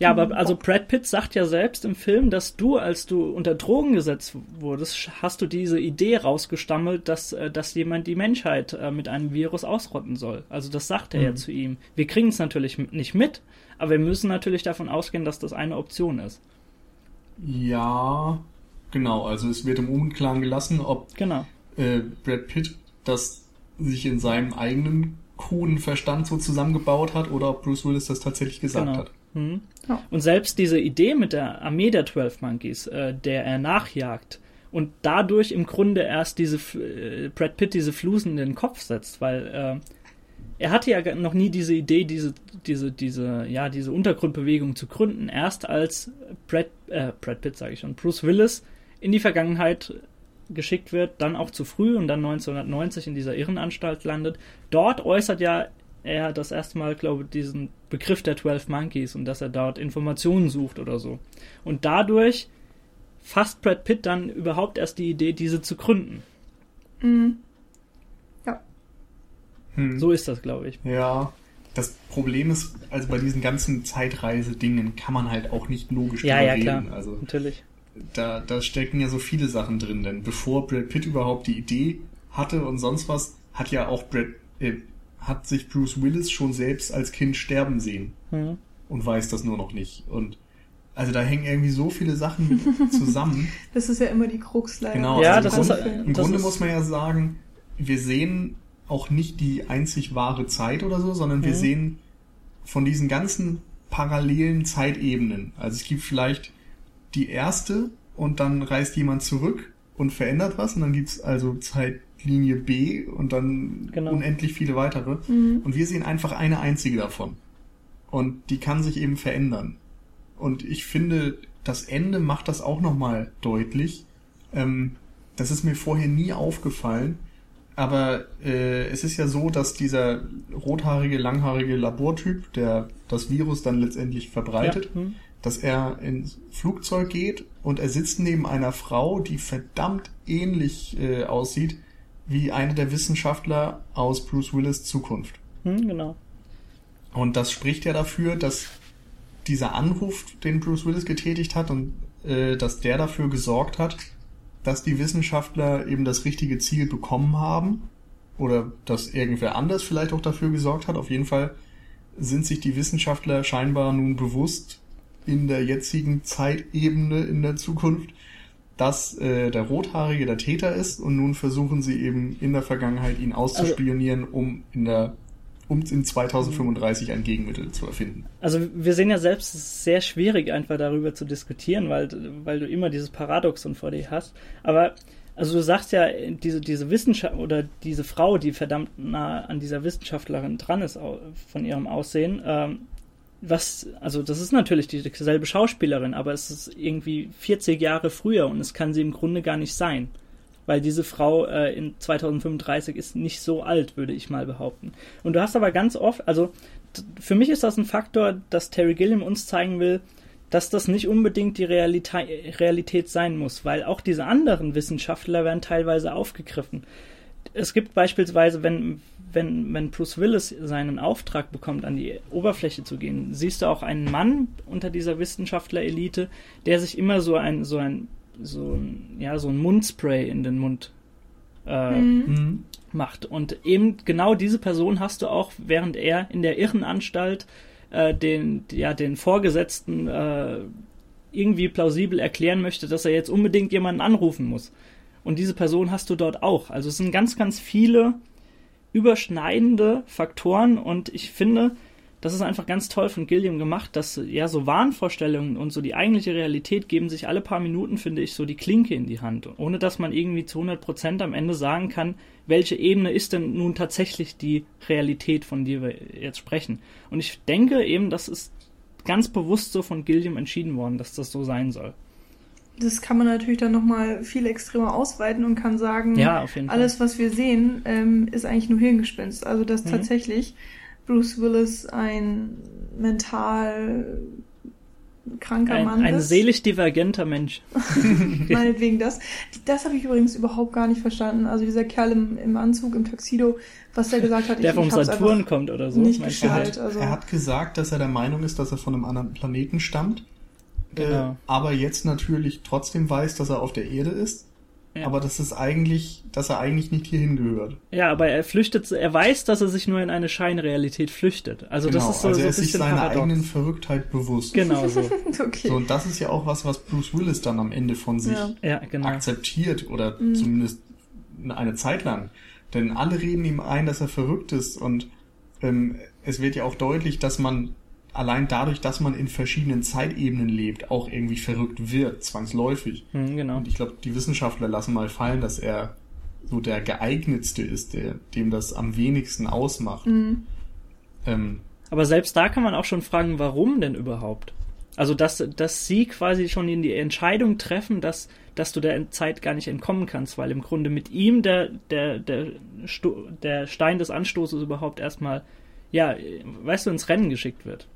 Ja, aber also Brad Pitt sagt ja selbst im Film, dass du, als du unter Drogen gesetzt wurdest, hast du diese Idee rausgestammelt, dass, äh, dass jemand die Menschheit äh, mit einem Virus ausrotten soll. Also das sagt er ja Mhm. zu ihm. Wir kriegen es natürlich nicht mit, aber wir müssen natürlich davon ausgehen, dass das eine Option ist. Ja, genau. Also es wird im Unklaren gelassen, ob Genau. äh, Brad Pitt das sich in seinem eigenen kruden Verstand so zusammengebaut hat oder ob Bruce Willis das tatsächlich gesagt Genau. hat. Mhm. Ja. Und selbst diese Idee mit der Armee der 12 Monkeys, äh, der er nachjagt und dadurch im Grunde erst diese äh, Brad Pitt diese Flusen in den Kopf setzt, weil äh, er hatte ja noch nie diese Idee, diese, diese, diese, ja, diese Untergrundbewegung zu gründen. Erst als Brad, äh, Brad Pitt, sage ich schon, Bruce Willis in die Vergangenheit geschickt wird, dann auch zu früh und dann 1990 in dieser Irrenanstalt landet. Dort äußert ja er das erste Mal, glaube ich, diesen Begriff der 12 Monkeys und dass er dort Informationen sucht oder so. Und dadurch fasst Brad Pitt dann überhaupt erst die Idee, diese zu gründen. Mhm. Hm. So ist das, glaube ich. Ja. Das Problem ist, also bei diesen ganzen Zeitreise-Dingen kann man halt auch nicht logisch Ja, ja, reden. klar. Also Natürlich. da, da stecken ja so viele Sachen drin, denn bevor Brad Pitt überhaupt die Idee hatte und sonst was, hat ja auch Brad, äh, hat sich Bruce Willis schon selbst als Kind sterben sehen. Mhm. und weiß das nur noch nicht. Und also da hängen irgendwie so viele Sachen *laughs* zusammen. Das ist ja immer die Krux leider. Genau, Ja, also das im ist- Grunde, im das Grunde ist- muss man ja sagen, wir sehen auch nicht die einzig wahre Zeit oder so, sondern wir Mhm. sehen von diesen ganzen parallelen Zeitebenen. Also es gibt vielleicht die erste und dann reist jemand zurück und verändert was und dann gibt's also Zeitlinie B und dann Genau. unendlich viele weitere. Mhm. Und wir sehen einfach eine einzige davon. Und die kann sich eben verändern. Und ich finde, das Ende macht das auch nochmal deutlich. Ähm, das ist mir vorher nie aufgefallen. Aber äh, es ist ja so, dass dieser rothaarige, langhaarige Labortyp, der das Virus dann letztendlich verbreitet, Ja, hm. dass er ins Flugzeug geht und er sitzt neben einer Frau, die verdammt ähnlich äh, aussieht wie einer der Wissenschaftler aus Bruce Willis Zukunft. Hm, genau. Und das spricht ja dafür, dass dieser Anruf, den Bruce Willis getätigt hat und äh, dass der dafür gesorgt hat, dass die Wissenschaftler eben das richtige Ziel bekommen haben oder dass irgendwer anders vielleicht auch dafür gesorgt hat. Auf jeden Fall sind sich die Wissenschaftler scheinbar nun bewusst in der jetzigen Zeitebene in der Zukunft, dass äh, der Rothaarige der Täter ist und nun versuchen sie eben in der Vergangenheit ihn auszuspionieren, um in der um in 2035 ein Gegenmittel zu erfinden. Also wir sehen ja selbst, es ist sehr schwierig, einfach darüber zu diskutieren, weil, weil du immer dieses Paradoxon vor dir hast. Aber also du sagst ja, diese, diese Wissenschaft oder diese Frau, die verdammt nah an dieser Wissenschaftlerin dran ist von ihrem Aussehen, ähm, was, also das ist natürlich dieselbe Schauspielerin, aber es ist irgendwie 40 Jahre früher und es kann sie im Grunde gar nicht sein. Weil diese Frau äh, in 2035 ist nicht so alt, würde ich mal behaupten. Und du hast aber ganz oft, also für mich ist das ein Faktor, dass Terry Gilliam uns zeigen will, dass das nicht unbedingt die Realita Realität sein muss, weil auch diese anderen Wissenschaftler werden teilweise aufgegriffen. Es gibt beispielsweise, wenn, wenn, wenn Bruce Willis seinen Auftrag bekommt, an die Oberfläche zu gehen, siehst du auch einen Mann unter dieser Wissenschaftlerelite, der sich immer so ein, so ein, so ein, ja, so ein Mundspray in den Mund äh, Mhm. macht. Und eben genau diese Person hast du auch, während er in der Irrenanstalt äh, den, ja, den Vorgesetzten äh, irgendwie plausibel erklären möchte, dass er jetzt unbedingt jemanden anrufen muss. Und diese Person hast du dort auch. Also es sind ganz, ganz viele überschneidende Faktoren und ich finde, das ist einfach ganz toll von Gilliam gemacht, dass ja so Wahnvorstellungen und so die eigentliche Realität geben sich alle paar Minuten, finde ich, so die Klinke in die Hand, ohne dass man irgendwie zu 100 Prozent am Ende sagen kann, welche Ebene ist denn nun tatsächlich die Realität, von der wir jetzt sprechen. Und ich denke eben, das ist ganz bewusst so von Gilliam entschieden worden, dass das so sein soll. Das kann man natürlich dann nochmal viel extremer ausweiten und kann sagen, Ja, auf jeden Fall. alles, was wir sehen, ähm, ist eigentlich nur Hirngespinst. Also, dass Mhm. tatsächlich Bruce Willis ein mental kranker ein, Mann ein ist. seelisch divergenter Mensch. *laughs* Meinetwegen das. Das habe ich übrigens überhaupt gar nicht verstanden. Also dieser Kerl im, im Anzug, im Tuxedo, was der gesagt hat, *laughs* Der ich, vom ich Saturn kommt oder so. nicht meinst du? geschnallt. Also, Er hat gesagt, dass er der Meinung ist, dass er von einem anderen Planeten stammt. Genau. Äh, aber jetzt natürlich trotzdem weiß, dass er auf der Erde ist. Ja. Aber das ist eigentlich, dass er eigentlich nicht hierhin gehört. Ja, aber er flüchtet, er weiß, dass er sich nur in eine Scheinrealität flüchtet. Also das ist so, also so er ein ist sich bisschen seiner paradox. eigenen Verrücktheit bewusst. Genau so. *laughs* okay. So, und das ist ja auch was, was Bruce Willis dann am Ende von sich Ja. Ja, genau. akzeptiert oder Mhm. zumindest eine Zeit lang. Denn alle reden ihm ein, dass er verrückt ist und ähm, es wird ja auch deutlich, dass man allein dadurch, dass man in verschiedenen Zeitebenen lebt, auch irgendwie verrückt wird, zwangsläufig. Hm, genau. Und ich glaube, die Wissenschaftler lassen mal fallen, dass er so der geeignetste ist, der, dem das am wenigsten ausmacht. Mhm. Ähm, Aber selbst da kann man auch schon fragen, warum denn überhaupt? Also, dass, dass sie quasi schon in die Entscheidung treffen, dass, dass du der Zeit gar nicht entkommen kannst, weil im Grunde mit ihm der, der, der, Sto der Stein des Anstoßes überhaupt erstmal, ja, weißt du, ins Rennen geschickt wird.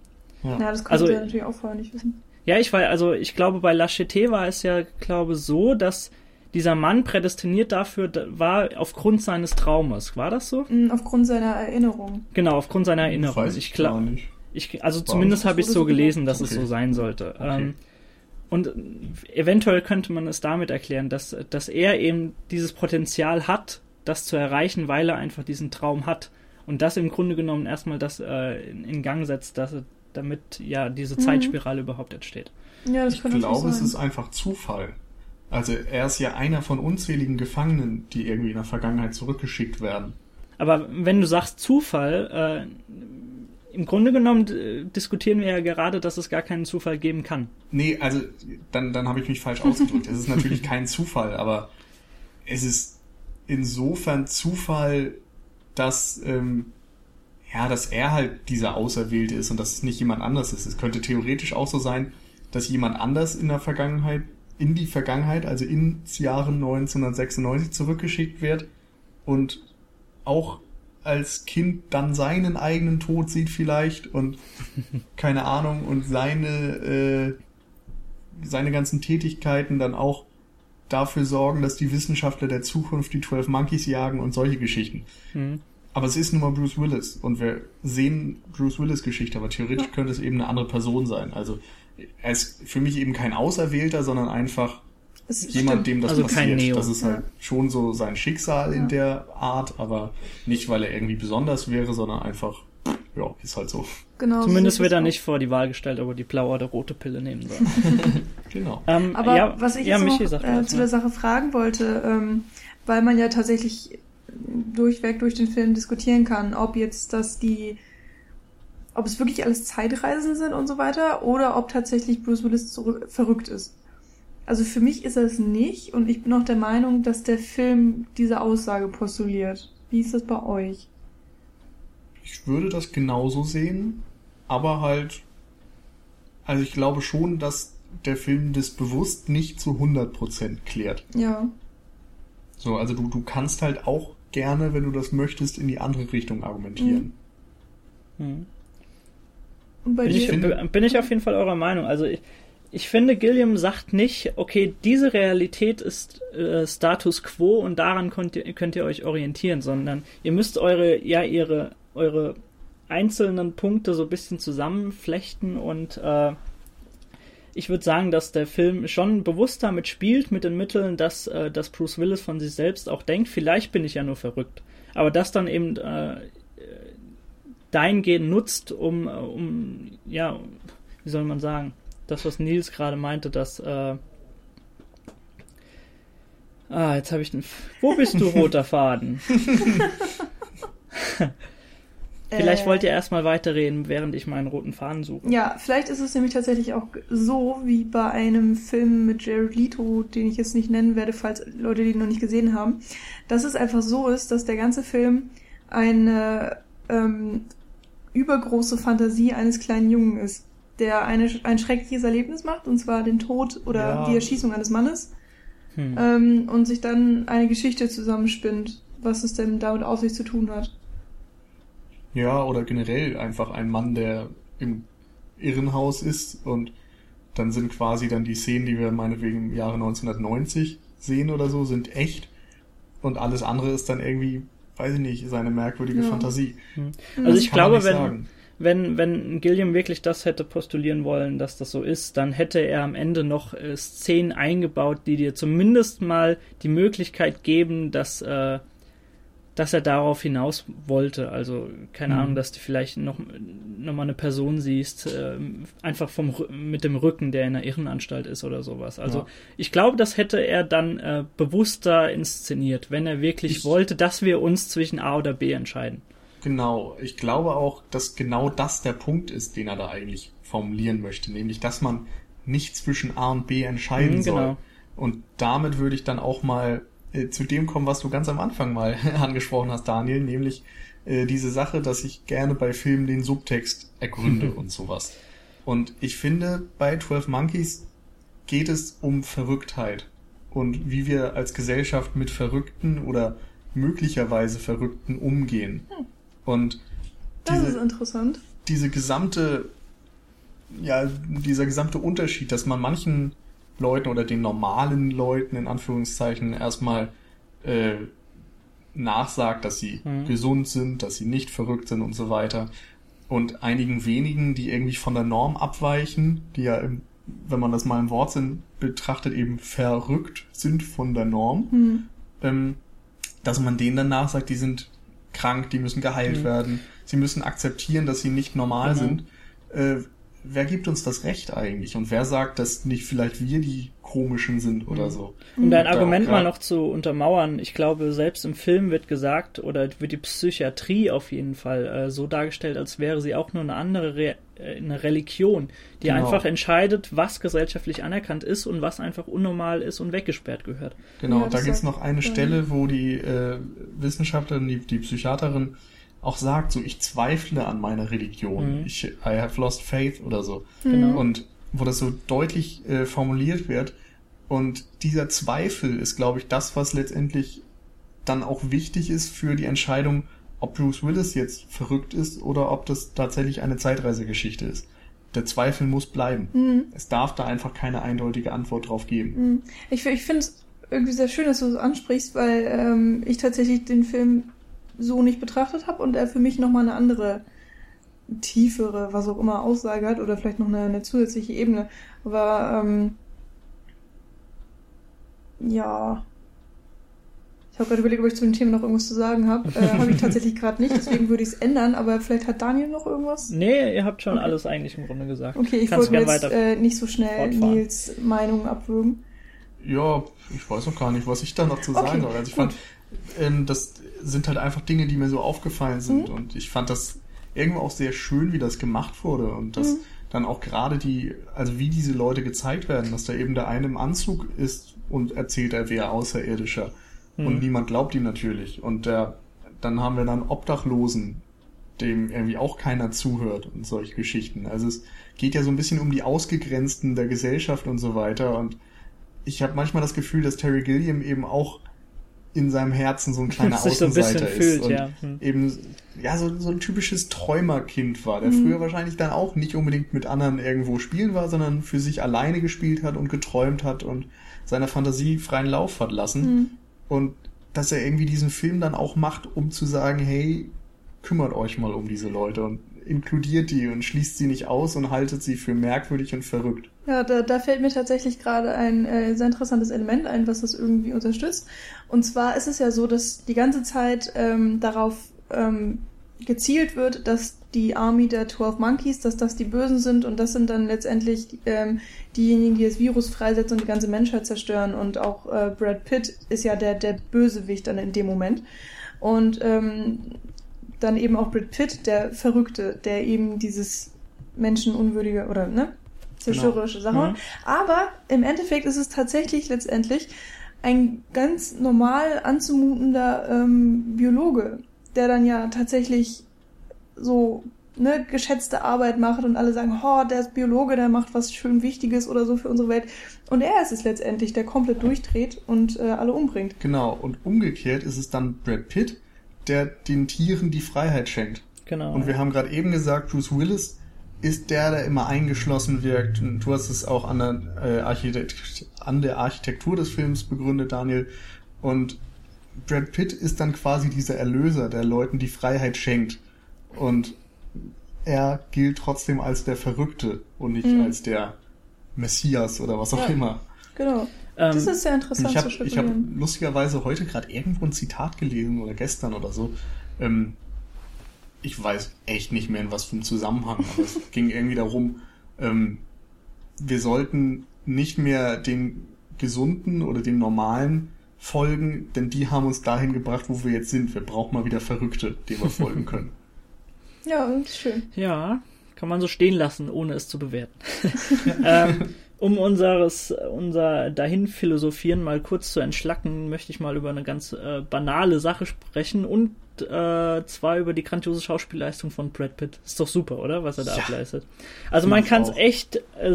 Ja. Ja, das konnte Also- er natürlich auch vorher nicht wissen. Ja, ich war, also ich glaube, bei Lachete war es ja, glaube so, dass dieser Mann prädestiniert dafür da- war aufgrund seines Traumes. War das so? Mhm, Aufgrund seiner Erinnerung. Genau, aufgrund seiner Erinnerung. Weiß Ich ich glaube, nicht. ich, also War zumindest habe ich so gelesen, dass es Okay. so sein sollte. Okay. Ähm, und eventuell könnte man es damit erklären, dass, dass er eben dieses Potenzial hat, das zu erreichen, weil er einfach diesen Traum hat. Und das im Grunde genommen erstmal das äh, in, in Gang setzt, dass, damit ja diese Zeitspirale mhm. überhaupt entsteht. Ja, das ich glaube, es ist einfach Zufall. Also er ist ja einer von unzähligen Gefangenen, die irgendwie in der Vergangenheit zurückgeschickt werden. Aber wenn du sagst Zufall, äh, im Grunde genommen äh, diskutieren wir ja gerade, dass es gar keinen Zufall geben kann. Nee, also dann, dann habe ich mich falsch ausgedrückt. es ist natürlich *laughs* kein Zufall, aber es ist insofern Zufall, dass ähm, ja, dass er halt dieser Auserwählte ist und dass es nicht jemand anders ist. Es könnte theoretisch auch so sein, dass jemand anders in der Vergangenheit, in die Vergangenheit, also ins Jahre 1996 zurückgeschickt wird und auch als Kind dann seinen eigenen Tod sieht vielleicht und *laughs* keine Ahnung und seine äh, seine ganzen Tätigkeiten dann auch dafür sorgen, dass die Wissenschaftler der Zukunft die 12 Monkeys jagen und solche Geschichten. Mhm. Aber es ist nun mal Bruce Willis und wir sehen Bruce Willis Geschichte, aber theoretisch könnte es eben eine andere Person sein. Also er ist für mich eben kein Auserwählter, sondern einfach jemand, stimmt. dem das also passiert. Das ist halt ja. schon so sein Schicksal ja. in der Art, aber nicht, weil er irgendwie besonders wäre, sondern einfach, ja, ist halt so. Genau, Zumindest wird er nicht vor die Wahl gestellt, ob er die blaue oder rote Pille nehmen soll. *laughs* genau. Ähm, aber ja, was ich jetzt noch äh, zu der Sache fragen wollte, ähm, weil man ja tatsächlich durchweg durch den Film diskutieren kann, ob jetzt das die ob es wirklich alles Zeitreisen sind und so weiter oder ob tatsächlich Bruce Willis zurück, verrückt ist. Also für mich ist er es nicht und ich bin auch der Meinung, dass der Film diese Aussage postuliert. Wie ist das bei euch? Ich würde das genauso sehen, aber halt, also ich glaube schon, dass der Film das bewusst nicht zu 100% klärt. Ja. So, also du, du kannst halt auch gerne, wenn du das möchtest, in die andere Richtung argumentieren. Mhm. Mhm. Bin ich, bin ich auf jeden Fall eurer Meinung. Also ich, ich finde, Gilliam sagt nicht, okay, diese Realität ist äh, Status quo und daran könnt ihr, könnt ihr euch orientieren, sondern ihr müsst eure, ja, ihre, eure einzelnen Punkte so ein bisschen zusammenflechten und äh, ich würde sagen, dass der Film schon bewusst damit spielt, mit den Mitteln, dass, äh, dass Bruce Willis von sich selbst auch denkt, vielleicht bin ich ja nur verrückt. Aber das dann eben äh, dahingehend nutzt, um, um, ja, wie soll man sagen, das, was Nils gerade meinte, dass, äh, ah, jetzt habe ich den, wo bist du, roter Faden? *laughs* *laughs* Vielleicht äh, wollt ihr erstmal weiterreden, während ich meinen roten Faden suche. Ja, vielleicht ist es nämlich tatsächlich auch so wie bei einem Film mit Jared Leto, den ich jetzt nicht nennen werde, falls Leute den noch nicht gesehen haben, dass es einfach so ist, dass der ganze Film eine ähm, übergroße Fantasie eines kleinen Jungen ist, der eine, ein schreckliches Erlebnis macht, und zwar den Tod oder ja. die Erschießung eines Mannes, hm. ähm, und sich dann eine Geschichte zusammenspinnt, was es denn damit auf sich zu tun hat. Ja, oder generell einfach ein Mann, der im Irrenhaus ist und dann sind quasi dann die Szenen, die wir meinetwegen im Jahre 1990 sehen oder so, sind echt und alles andere ist dann irgendwie weiß ich nicht, seine merkwürdige ja. Fantasie. Hm. Also das ich glaube, wenn, wenn, wenn Gilliam wirklich das hätte postulieren wollen, dass das so ist, dann hätte er am Ende noch äh, Szenen eingebaut, die dir zumindest mal die Möglichkeit geben, dass äh, dass er darauf hinaus wollte. Also, keine mhm. Ahnung, dass du vielleicht noch, noch mal eine Person siehst, äh, einfach vom, mit dem Rücken, der in der Irrenanstalt ist oder sowas. Also, ja. ich glaube, das hätte er dann äh, bewusster inszeniert, wenn er wirklich ich, wollte, dass wir uns zwischen A oder B entscheiden. Genau. Ich glaube auch, dass genau das der Punkt ist, den er da eigentlich formulieren möchte. Nämlich, dass man nicht zwischen A und B entscheiden mhm, genau. soll. Und damit würde ich dann auch mal äh, zu dem kommen, was du ganz am Anfang mal *laughs* angesprochen hast, Daniel, nämlich äh, diese Sache, dass ich gerne bei Filmen den Subtext ergründe *laughs* und sowas. Und ich finde, bei 12 Monkeys geht es um Verrücktheit und wie wir als Gesellschaft mit Verrückten oder möglicherweise Verrückten umgehen. Hm. Und das diese, ist interessant. Diese gesamte, ja, dieser gesamte Unterschied, dass man manchen Leuten oder den normalen Leuten in Anführungszeichen erstmal äh, nachsagt, dass sie mhm. gesund sind, dass sie nicht verrückt sind und so weiter. Und einigen wenigen, die irgendwie von der Norm abweichen, die ja, im, wenn man das mal im Wortsinn betrachtet, eben verrückt sind von der Norm, mhm. ähm, dass man denen dann nachsagt, die sind krank, die müssen geheilt mhm. werden, sie müssen akzeptieren, dass sie nicht normal genau. sind äh, wer gibt uns das Recht eigentlich? Und wer sagt, dass nicht vielleicht wir die komischen sind oder so? Um dein Argument mal noch zu untermauern, ich glaube, selbst im Film wird gesagt, oder wird die Psychiatrie auf jeden Fall äh, so dargestellt, als wäre sie auch nur eine andere Re äh, eine Religion, die Genau. einfach entscheidet, was gesellschaftlich anerkannt ist und was einfach unnormal ist und weggesperrt gehört. Genau, Ja, da gibt's sagt- noch eine ja. Stelle, wo die äh, Wissenschaftlerin, die, die Psychiaterin auch sagt, so ich zweifle an meiner Religion. Mhm. Ich, I have lost faith oder so. Genau. Und wo das so deutlich äh, formuliert wird. Und dieser Zweifel ist, glaube ich, das, was letztendlich dann auch wichtig ist für die Entscheidung, ob Bruce Willis jetzt verrückt ist oder ob das tatsächlich eine Zeitreisegeschichte ist. Der Zweifel muss bleiben. Mhm. Es darf da einfach keine eindeutige Antwort drauf geben. Mhm. Ich, ich finde es irgendwie sehr schön, dass du es ansprichst, weil ähm, ich tatsächlich den Film so nicht betrachtet habe und er für mich nochmal eine andere, tiefere, was auch immer, Aussage hat oder vielleicht noch eine, eine zusätzliche Ebene. Aber ähm, ja. Ich habe gerade überlegt, ob ich zu dem Thema noch irgendwas zu sagen habe. Äh, habe ich tatsächlich gerade nicht, deswegen würde ich es ändern, aber vielleicht hat Daniel noch irgendwas. Nee, ihr habt schon Okay. alles eigentlich im Grunde gesagt. Okay, ich Kannst wollte jetzt äh, nicht so schnell fortfahren. Nils Meinung abwürgen. Ja, ich weiß noch gar nicht, was ich da noch zu Okay, sagen soll. Also ich gut. fand, ähm, das sind halt einfach Dinge, die mir so aufgefallen sind. Mhm. Und ich fand das irgendwo auch sehr schön, wie das gemacht wurde. Und dass Mhm. dann auch gerade die, also wie diese Leute gezeigt werden, dass da eben der eine im Anzug ist und erzählt, er wäre Außerirdischer. Mhm. Und niemand glaubt ihm natürlich. Und der, dann haben wir dann Obdachlosen, dem irgendwie auch keiner zuhört und solche Geschichten. Also es geht ja so ein bisschen um die Ausgegrenzten der Gesellschaft und so weiter. Und ich habe manchmal das Gefühl, dass Terry Gilliam eben auch in seinem Herzen so ein kleiner *laughs* Sich so ein Außenseiter fühlt, ist. Und ja. Hm. eben ja so, so ein typisches Träumerkind war, der Mhm. früher wahrscheinlich dann auch nicht unbedingt mit anderen irgendwo spielen war, sondern für sich alleine gespielt hat und geträumt hat und seiner Fantasie freien Lauf hat lassen. Mhm. Und dass er irgendwie diesen Film dann auch macht, um zu sagen, hey, kümmert euch mal um diese Leute und inkludiert die und schließt sie nicht aus und haltet sie für merkwürdig und verrückt. Ja, da, da fällt mir tatsächlich gerade ein äh, sehr interessantes Element ein, was das irgendwie unterstützt. Und zwar ist es ja so, dass die ganze Zeit ähm, darauf ähm, gezielt wird, dass die Army der 12 Monkeys, dass das die Bösen sind und das sind dann letztendlich ähm, diejenigen, die das Virus freisetzen und die ganze Menschheit zerstören. Und auch äh, Brad Pitt ist ja der, der Bösewicht dann in dem Moment. Und ähm, dann eben auch Brad Pitt, der Verrückte, der eben dieses menschenunwürdige oder ne, zerstörerische Sache macht. Mhm. Aber im Endeffekt ist es tatsächlich letztendlich ein ganz normal anzumutender ähm, Biologe, der dann ja tatsächlich so ne, geschätzte Arbeit macht und alle sagen, oh, der ist Biologe, der macht was schön Wichtiges oder so für unsere Welt. Und er ist es letztendlich, der komplett durchdreht und äh, alle umbringt. Genau. Und umgekehrt ist es dann Brad Pitt, der den Tieren die Freiheit schenkt. Genau. Und wir haben gerade eben gesagt, Bruce Willis ist der, der immer eingeschlossen wirkt. Und du hast es auch an der, äh, Architekt an der Architektur des Films begründet, Daniel. Und Brad Pitt ist dann quasi dieser Erlöser, der Leuten die Freiheit schenkt. Und er gilt trotzdem als der Verrückte und nicht Mhm. als der Messias oder was auch Ja. immer. Genau. Ähm, Das ist sehr interessant Ich habe zu ich hab spekulieren. lustigerweise heute gerade irgendwo ein Zitat gelesen oder gestern oder so. Ähm, ich weiß echt nicht mehr in was für einem Zusammenhang, aber es *laughs* ging irgendwie darum, ähm, wir sollten nicht mehr den Gesunden oder den Normalen folgen, denn die haben uns dahin gebracht, wo wir jetzt sind. Wir brauchen mal wieder Verrückte, denen wir folgen können. Ja, ist schön. Ja, kann man so stehen lassen, ohne es zu bewerten. *laughs* ähm, um unseres, unser Dahin-Philosophieren mal kurz zu entschlacken, möchte ich mal über eine ganz äh, banale Sache sprechen und äh, zwar über die grandiose Schauspielleistung von Brad Pitt. Ist doch super, oder? Was er da Ja. ableistet. Also man kann es echt. Äh,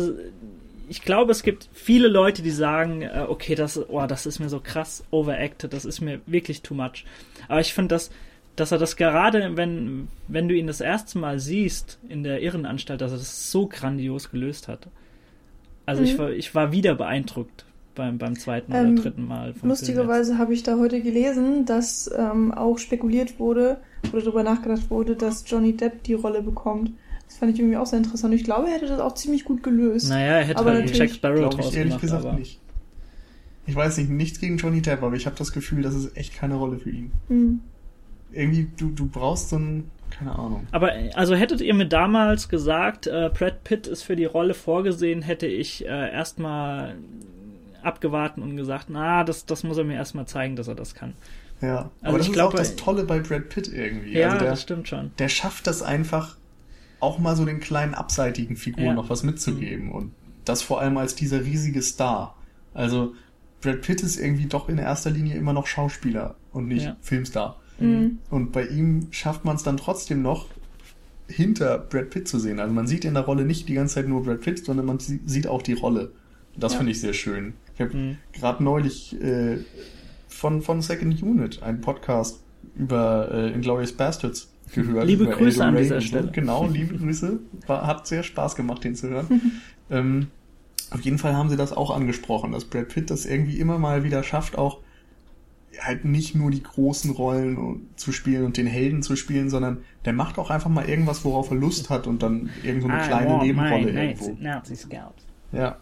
ich glaube, es gibt viele Leute, die sagen, äh, okay, das, oh, das ist mir so krass overacted, das ist mir wirklich too much. Aber ich finde, dass, dass er das gerade, wenn, wenn du ihn das erste Mal siehst in der Irrenanstalt, dass er das so grandios gelöst hat. Also ich, Mhm. war, ich war wieder beeindruckt beim, beim zweiten Ähm, oder dritten Mal. Lustigerweise habe ich da heute gelesen, dass ähm, auch spekuliert wurde oder darüber nachgedacht wurde, dass Johnny Depp die Rolle bekommt. Das fand ich irgendwie auch sehr interessant. Ich glaube, er hätte das auch ziemlich gut gelöst. Naja, er hätte Aber halt natürlich Jack Sparrow draus ich ehrlich gemacht, gesagt aber nicht. Ich weiß nicht, nichts gegen Johnny Depp, aber ich habe das Gefühl, das ist echt keine Rolle für ihn. Hm. Irgendwie, du, du brauchst so einen keine Ahnung. Aber also hättet ihr mir damals gesagt, äh, Brad Pitt ist für die Rolle vorgesehen, hätte ich äh, erstmal abgewartet und gesagt, na, das, das muss er mir erstmal zeigen, dass er das kann. Ja, Also aber das ich ist glaube- auch das Tolle bei Brad Pitt irgendwie. Ja, also der, das stimmt schon. der schafft das einfach, auch mal so den kleinen abseitigen Figuren Ja. noch was mitzugeben. Und das vor allem als dieser riesige Star. Also Brad Pitt ist irgendwie doch in erster Linie immer noch Schauspieler und nicht Ja. Filmstar. Mhm. Und bei ihm schafft man es dann trotzdem noch, hinter Brad Pitt zu sehen. Also man sieht in der Rolle nicht die ganze Zeit nur Brad Pitt, sondern man sie- sieht auch die Rolle. Das Ja. finde ich sehr schön. Ich habe Mhm. gerade neulich äh, von, von Second Unit einen Podcast über äh, Inglourious Bastards gehört. Liebe über Grüße an dieser. Stelle. Genau, *laughs* liebe Grüße. War, hat sehr Spaß gemacht, den zu hören. *laughs* ähm, auf jeden Fall haben sie das auch angesprochen, dass Brad Pitt das irgendwie immer mal wieder schafft, auch halt nicht nur die großen Rollen zu spielen und den Helden zu spielen, sondern der macht auch einfach mal irgendwas, worauf er Lust hat und dann irgend so eine I kleine want Nebenrolle irgendwo. Nazi, Scouts. Ja.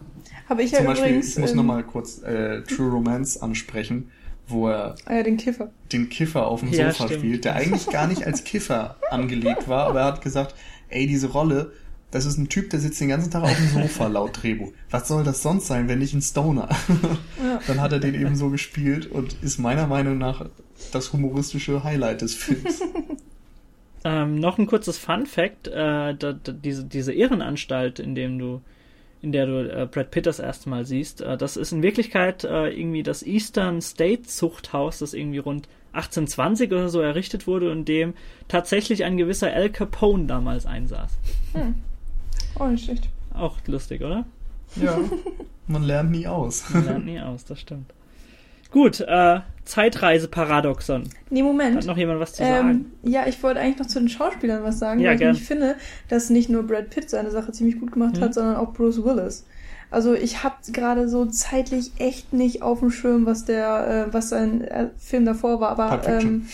Habe ich ja Zum Beispiel, übrigens. ich muss ähm, nochmal kurz äh, True Romance ansprechen, wo er Ah ja, den Kiffer. den Kiffer auf dem Ja, Sofa stimmt. spielt, der eigentlich gar nicht als Kiffer angelegt war, aber er hat gesagt, ey, diese Rolle, das ist ein Typ, der sitzt den ganzen Tag auf dem Sofa *laughs* laut Drehbuch. Was soll das sonst sein, wenn nicht ein Stoner? Ja. *laughs* Dann hat er den eben so gespielt und ist meiner Meinung nach das humoristische Highlight des Films. *laughs* Ähm, noch ein kurzes Fun Fact: äh, da, da, diese, diese Ehrenanstalt, in dem du, in der du äh, Brad Pitt das erste Mal siehst, äh, das ist in Wirklichkeit äh, irgendwie das Eastern State Zuchthaus, das irgendwie rund 1820 oder so errichtet wurde und dem tatsächlich ein gewisser Al Capone damals einsaß. Oh, nicht schlecht. Auch lustig, oder? Ja, *laughs* man lernt nie aus. Man lernt nie aus, das stimmt. Gut, äh, Zeitreise-Paradoxon. Nee, Moment. Hat noch jemand was zu sagen? Ähm, ja, ich wollte eigentlich noch zu den Schauspielern was sagen, Ja, weil ich gern. nämlich finde, dass nicht nur Brad Pitt seine Sache ziemlich gut gemacht Mhm. hat, sondern auch Bruce Willis. Also ich habe gerade so zeitlich echt nicht auf dem Schirm, was der, äh, was sein äh, Film davor war, aber ähm,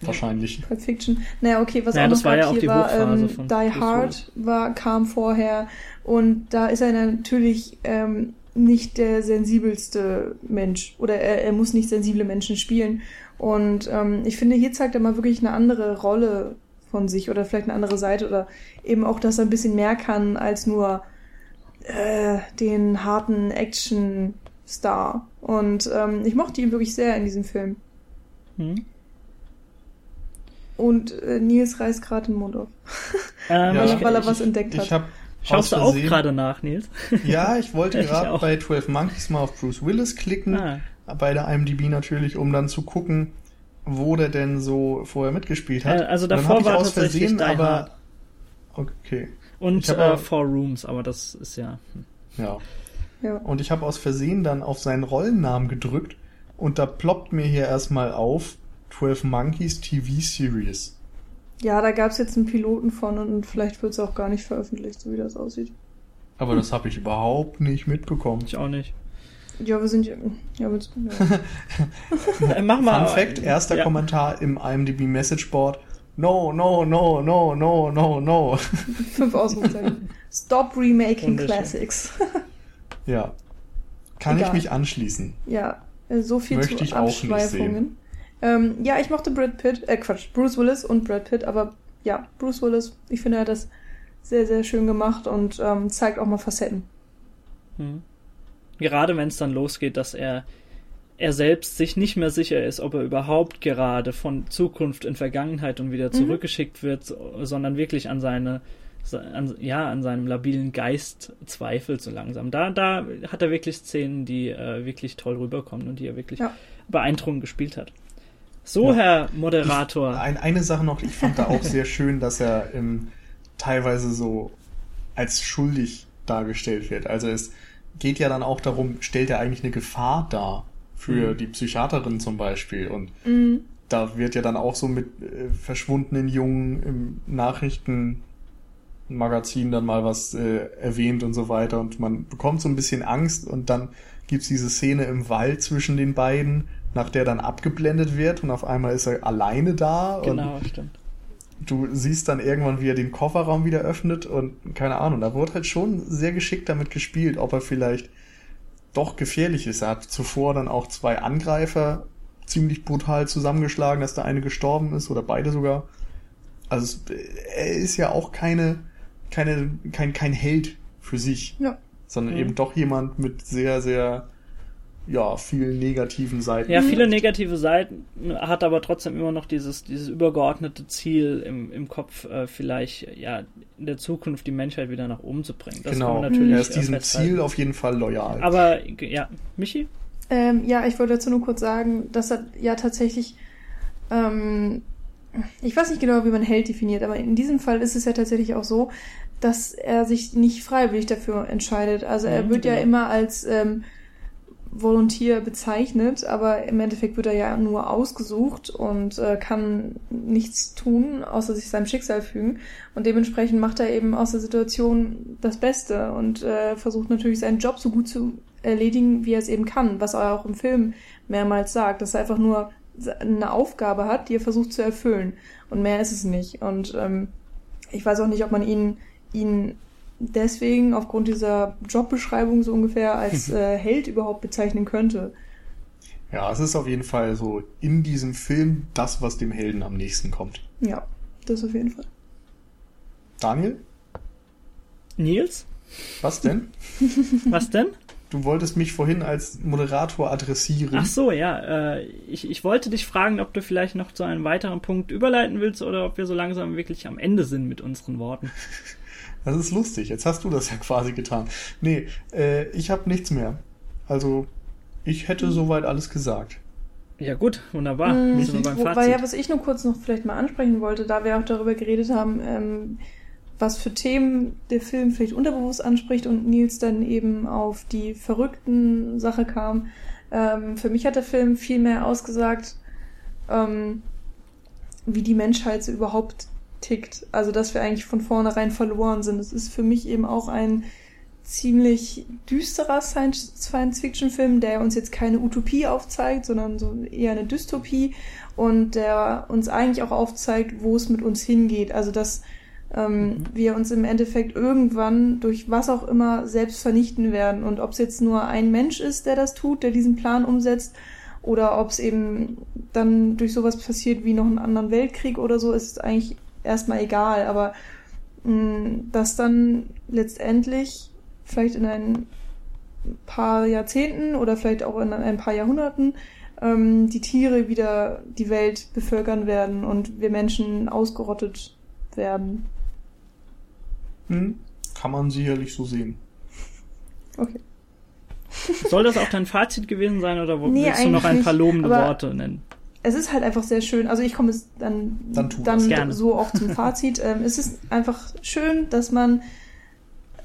Wahrscheinlich. Pulp Fiction. Naja, okay, was Ja, auch das noch war ja hier die war, ähm, von Die Hard war, kam vorher und da ist er natürlich ähm, nicht der sensibelste Mensch oder er, er muss nicht sensible Menschen spielen und ähm, ich finde, hier zeigt er mal wirklich eine andere Rolle von sich oder vielleicht eine andere Seite oder eben auch, dass er ein bisschen mehr kann als nur äh, den harten Action-Star und ähm, ich mochte ihn wirklich sehr in diesem Film. Hm? Und äh, Nils reißt gerade den Mund auf. Ähm, *laughs* Ja, ich, weil er ich, was entdeckt hat. Ich habe schaust du auch gerade nach, Nils? *laughs* Ja, ich wollte gerade bei 12 Monkeys mal auf Bruce Willis klicken. Ah, bei der IMDb natürlich, um dann zu gucken, wo der denn so vorher mitgespielt hat. Äh, also davor hab ich war aus tatsächlich Versehen, aber okay, und äh, Four Rooms, aber das ist ja. hm. ja. Ja. Und ich habe aus Versehen dann auf seinen Rollennamen gedrückt und da ploppt mir hier erstmal auf 12 Monkeys TV Series. ja, da gab's jetzt einen Piloten von und vielleicht wird's auch gar nicht veröffentlicht, so wie das aussieht. Aber das habe ich überhaupt nicht mitbekommen. Ich auch nicht. Ja, wir sind ja. ja, wir, ja. *laughs* Äh, mach mal. Fun Fact, erster ja. Kommentar im IMDb Message Board. No, no, no, no, no, no, no. *laughs* Fünf Ausrufezeichen. Stop remaking. Classics. Ja. Kann Egal. ich mich anschließen. ja, äh, so viel Möchte zu ich auch nicht Abschweifungen. Ähm, ja, ich mochte Brad Pitt, äh Quatsch, Bruce Willis und Brad Pitt, aber ja, Bruce Willis, ich finde, er hat das sehr, sehr schön gemacht und ähm, zeigt auch mal Facetten. Hm. Gerade wenn es dann losgeht, dass er er selbst sich nicht mehr sicher ist, ob er überhaupt gerade von Zukunft in Vergangenheit und wieder Mhm. zurückgeschickt wird, so- sondern wirklich an seine an, ja an seinem labilen Geist zweifelt so langsam. Da da hat er wirklich Szenen, die äh, wirklich toll rüberkommen und die er wirklich Ja. beeindruckend gespielt hat. So, Ja. Herr Moderator. Ein, eine Sache noch, ich fand da auch sehr schön, dass er ähm, teilweise so als schuldig dargestellt wird. Also es geht ja dann auch darum, stellt er eigentlich eine Gefahr dar für Mhm. die Psychiaterin zum Beispiel. Und Mhm. da wird ja dann auch so mit äh, verschwundenen Jungen im Nachrichtenmagazin dann mal was äh, erwähnt und so weiter. Und man bekommt so ein bisschen Angst und dann gibt's diese Szene im Wald zwischen den beiden, nach der dann abgeblendet wird und auf einmal ist er alleine da und Genau, stimmt. du siehst dann irgendwann, wie er den Kofferraum wieder öffnet und keine Ahnung, da wurde halt schon sehr geschickt damit gespielt, ob er vielleicht doch gefährlich ist. Er hat zuvor dann auch zwei Angreifer ziemlich brutal zusammengeschlagen, dass der eine gestorben ist oder beide sogar. Also er ist ja auch keine, keine, kein, kein Held für sich, Ja. sondern Mhm. eben doch jemand mit sehr, sehr, ja, vielen negativen Seiten. Ja, viele negative Seiten, hat aber trotzdem immer noch dieses, dieses übergeordnete Ziel im, im Kopf, äh, vielleicht ja in der Zukunft die Menschheit wieder nach oben zu bringen. Das genau. natürlich er ist diesem festhalten. Ziel auf jeden Fall loyal. Aber ja, Michi? Ähm, ja, ich wollte dazu nur kurz sagen, dass er ja tatsächlich, ähm, ich weiß nicht genau, wie man Held definiert, aber in diesem Fall ist es ja tatsächlich auch so, dass er sich nicht freiwillig dafür entscheidet. Also er Mhm, wird ja genau. immer als ähm, Volontier bezeichnet, aber im Endeffekt wird er ja nur ausgesucht und äh, kann nichts tun, außer sich seinem Schicksal fügen. Und dementsprechend macht er eben aus der Situation das Beste und äh, versucht natürlich seinen Job so gut zu erledigen, wie er es eben kann, was er auch im Film mehrmals sagt, dass er einfach nur eine Aufgabe hat, die er versucht zu erfüllen. Und mehr ist es nicht. Und ähm, ich weiß auch nicht, ob man ihn, ihn deswegen aufgrund dieser Jobbeschreibung so ungefähr als *laughs* äh, Held überhaupt bezeichnen könnte. ja, es ist auf jeden Fall so in diesem Film das, was dem Helden am nächsten kommt. Ja, das auf jeden Fall. Daniel, Nils? was denn? *laughs* Was denn? Du wolltest mich vorhin als Moderator adressieren. Ach so, ja. Äh, ich, ich wollte dich fragen, ob du vielleicht noch zu einem weiteren Punkt überleiten willst oder ob wir so langsam wirklich am Ende sind mit unseren Worten. *laughs* Das ist lustig. Jetzt hast du das ja quasi getan. Nee, äh, ich habe nichts mehr. Also, ich hätte soweit alles gesagt. Ja gut, wunderbar. Beim Wobei ja, was ich nur kurz noch vielleicht mal ansprechen wollte, da wir auch darüber geredet haben, ähm, was für Themen der Film vielleicht unterbewusst anspricht und Nils dann eben auf die verrückten Sache kam. Ähm, für mich hat der Film viel mehr ausgesagt, ähm, wie die Menschheit so überhaupt tickt. Also, dass wir eigentlich von vornherein verloren sind. Es ist für mich eben auch ein ziemlich düsterer Science-Fiction-Film, der uns jetzt keine Utopie aufzeigt, sondern so eher eine Dystopie und der uns eigentlich auch aufzeigt, wo es mit uns hingeht. Also, dass ähm, wir uns im Endeffekt irgendwann durch was auch immer selbst vernichten werden. Und ob es jetzt nur ein Mensch ist, der das tut, der diesen Plan umsetzt, oder ob es eben dann durch sowas passiert wie noch einen anderen Weltkrieg oder so, ist eigentlich erstmal egal. Aber mh, dass dann letztendlich vielleicht in ein paar Jahrzehnten oder vielleicht auch in ein paar Jahrhunderten ähm, die Tiere wieder die Welt bevölkern werden und wir Menschen ausgerottet werden. Hm? Kann man sicherlich so sehen. Okay. Soll das auch dein Fazit gewesen sein oder Nee, willst du noch ein paar lobende Worte nennen? Es ist halt einfach sehr schön. Also ich komme es dann, Dann. Gerne. so auch zum Fazit. *laughs* ähm, es ist einfach schön, dass man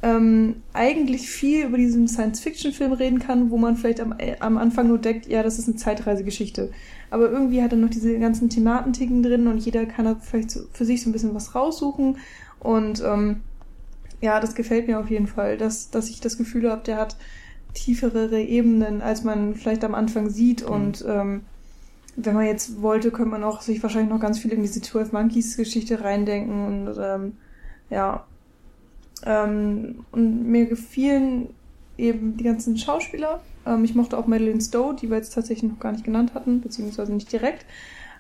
ähm, eigentlich viel über diesen Science-Fiction-Film reden kann, wo man vielleicht am, äh, am Anfang nur denkt, ja, das ist eine Zeitreisegeschichte. Aber irgendwie hat er noch diese ganzen Thematiken drin und jeder kann da vielleicht so für sich so ein bisschen was raussuchen. Und ähm, ja, das gefällt mir auf jeden Fall, dass, dass ich das Gefühl habe, der hat tiefere Ebenen, als man vielleicht am Anfang sieht. Und ähm, wenn man jetzt wollte, könnte man auch sich wahrscheinlich noch ganz viel in diese 12 Monkeys Geschichte reindenken und ähm, ja. Ähm, und mir gefielen eben die ganzen Schauspieler. Ähm, ich mochte auch Madeleine Stowe, die wir jetzt tatsächlich noch gar nicht genannt hatten, beziehungsweise nicht direkt.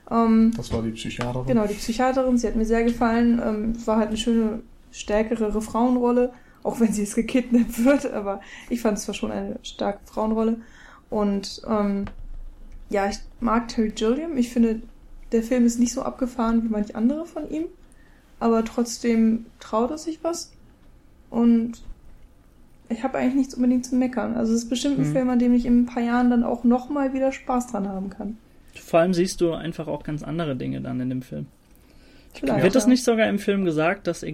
Ähm, Das war die Psychiaterin. Genau, die Psychiaterin, sie hat mir sehr gefallen. Ähm, war halt eine schöne, stärkere Frauenrolle, auch wenn sie jetzt gekidnappt wird, aber ich fand es zwar schon eine starke Frauenrolle. Und ähm, ja, ich mag Terry Gilliam. Ich finde, der Film ist nicht so abgefahren wie manch andere von ihm, aber trotzdem traut er sich was. Und ich habe eigentlich nichts unbedingt zu meckern. Also es ist bestimmt ein Mhm. Film, an dem ich in ein paar Jahren dann auch nochmal wieder Spaß dran haben kann. Vor allem siehst du einfach auch ganz andere Dinge dann in dem Film. Vielleicht, Wird das ja. nicht sogar im Film gesagt, dass je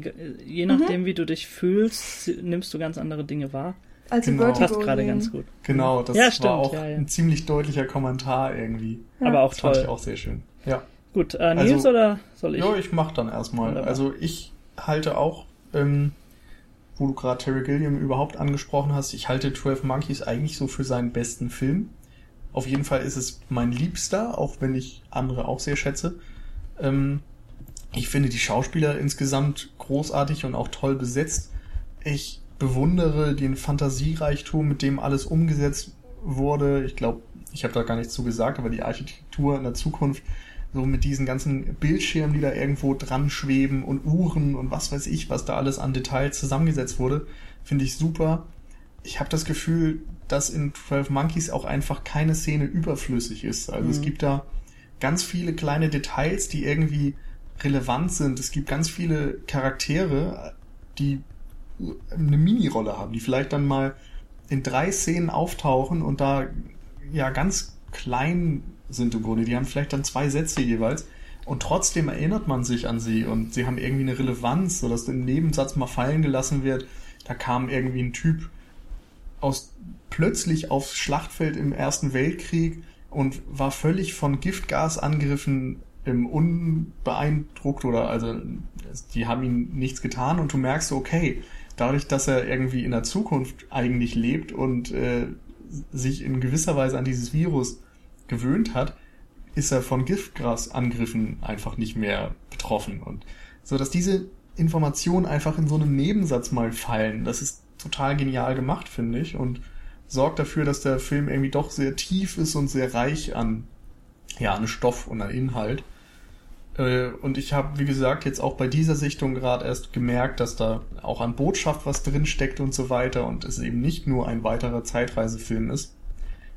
Mhm. nachdem, wie du dich fühlst, nimmst du ganz andere Dinge wahr? Als wir Genau. Vertigo Passt gerade ganz gut. Genau, das Ja, stimmt, war auch ja, ja. ein ziemlich deutlicher Kommentar irgendwie. Ja. Aber auch Das fand ich toll. auch sehr schön. Ja. Gut, äh, Nils Also- oder soll ich? Ja, ich mach dann erstmal. Wunderbar. Also ich halte auch, ähm, wo du gerade Terry Gilliam überhaupt angesprochen hast, ich halte 12 Monkeys eigentlich so für seinen besten Film. Auf jeden Fall ist es mein Liebster, auch wenn ich andere auch sehr schätze. Ähm, ich finde die Schauspieler insgesamt großartig und auch toll besetzt. Ich bewundere den Fantasiereichtum, mit dem alles umgesetzt wurde. Ich glaube, ich habe da gar nichts zu gesagt, aber die Architektur in der Zukunft so mit diesen ganzen Bildschirmen, die da irgendwo dran schweben und Uhren und was weiß ich, was da alles an Details zusammengesetzt wurde, finde ich super. Ich habe das Gefühl, dass in 12 Monkeys auch einfach keine Szene überflüssig ist. Also mhm. es gibt da ganz viele kleine Details, die irgendwie relevant sind. Es gibt ganz viele Charaktere, die eine Mini-Rolle haben, die vielleicht dann mal in drei Szenen auftauchen und da ja ganz klein sind im Grunde. Die haben vielleicht dann zwei Sätze jeweils und trotzdem erinnert man sich an sie und sie haben irgendwie eine Relevanz, sodass im Nebensatz mal fallen gelassen wird. Da kam irgendwie ein Typ aus plötzlich aufs Schlachtfeld im Ersten Weltkrieg und war völlig von Giftgasangriffen im unbeeindruckt oder also die haben ihm nichts getan und du merkst, okay, dadurch, dass er irgendwie in der Zukunft eigentlich lebt und äh, sich in gewisser Weise an dieses Virus gewöhnt hat, ist er von Giftgasangriffen einfach nicht mehr betroffen und so, dass diese Informationen einfach in so einem Nebensatz mal fallen, das ist total genial gemacht, finde ich und sorgt dafür, dass der Film irgendwie doch sehr tief ist und sehr reich an ja, an Stoff und an Inhalt. Äh, und ich habe, wie gesagt, jetzt auch bei dieser Sichtung gerade erst gemerkt, dass da auch an Botschaft was drin steckt und so weiter und es eben nicht nur ein weiterer Zeitreisefilm ist.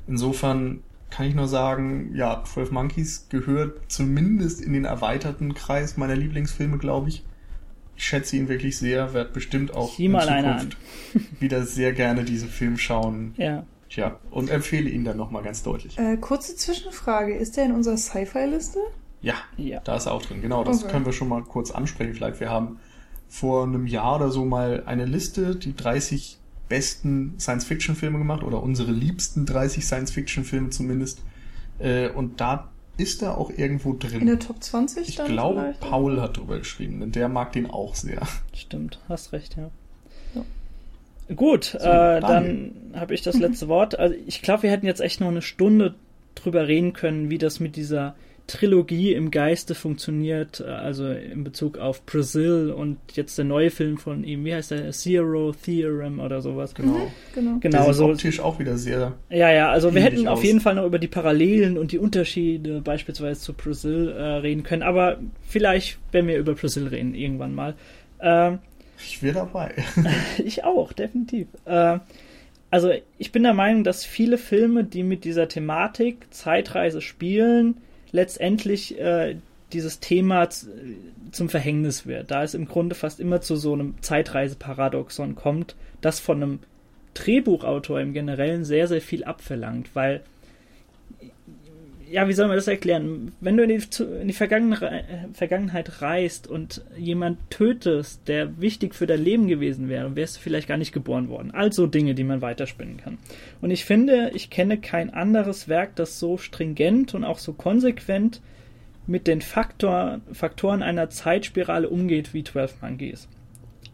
Insofern kann ich nur sagen, ja, 12 Monkeys gehört zumindest in den erweiterten Kreis meiner Lieblingsfilme, glaube ich. Ich schätze ihn wirklich sehr, werde bestimmt auch in Zukunft wieder sehr gerne diesen Film schauen. Ja. Tja, und empfehle ihn dann nochmal ganz deutlich. Äh, kurze Zwischenfrage, ist der in unserer Sci-Fi-Liste? Ja, ja, da ist er auch drin. Genau, das okay. können wir schon mal kurz ansprechen. Vielleicht, wir haben vor einem Jahr oder so mal eine Liste, die 30 besten Science-Fiction-Filme gemacht oder unsere liebsten 30 Science-Fiction-Filme zumindest. Äh, und da ist er auch irgendwo drin. In der Top 20 Ich glaube, Paul hat drüber geschrieben, denn der mag den auch sehr. Stimmt, hast recht, ja. ja. Gut, so, äh, dann habe ich das letzte Wort. Also ich glaube, wir hätten jetzt echt noch eine Stunde drüber reden können, wie das mit dieser Trilogie im Geiste funktioniert, äh, also in Bezug auf Brazil und jetzt der neue Film von ihm, wie heißt der? Zero Theorem oder sowas. Genau. Mhm, genau. genau der so. optisch auch wieder sehr. Ja, ja, also wir hätten aus. auf jeden Fall noch über die Parallelen und die Unterschiede beispielsweise zu Brazil äh, reden können, aber vielleicht, wenn wir über Brazil reden, irgendwann mal. Ähm, ich wäre dabei. *laughs* ich auch, definitiv. Äh, also ich bin der Meinung, dass viele Filme, die mit dieser Thematik Zeitreise spielen, letztendlich äh, dieses Thema zum Verhängnis wird, da es im Grunde fast immer zu so einem Zeitreiseparadoxon kommt, das von einem Drehbuchautor im Generellen sehr, sehr viel abverlangt, weil ja, wie soll man das erklären? Wenn du in die, in die Vergangenheit reist und jemand tötest, der wichtig für dein Leben gewesen wäre, wärst du vielleicht gar nicht geboren worden. Also Dinge, die man weiterspinnen kann. Und ich finde, ich kenne kein anderes Werk, das so stringent und auch so konsequent mit den Faktor, Faktoren einer Zeitspirale umgeht wie 12 Monkeys.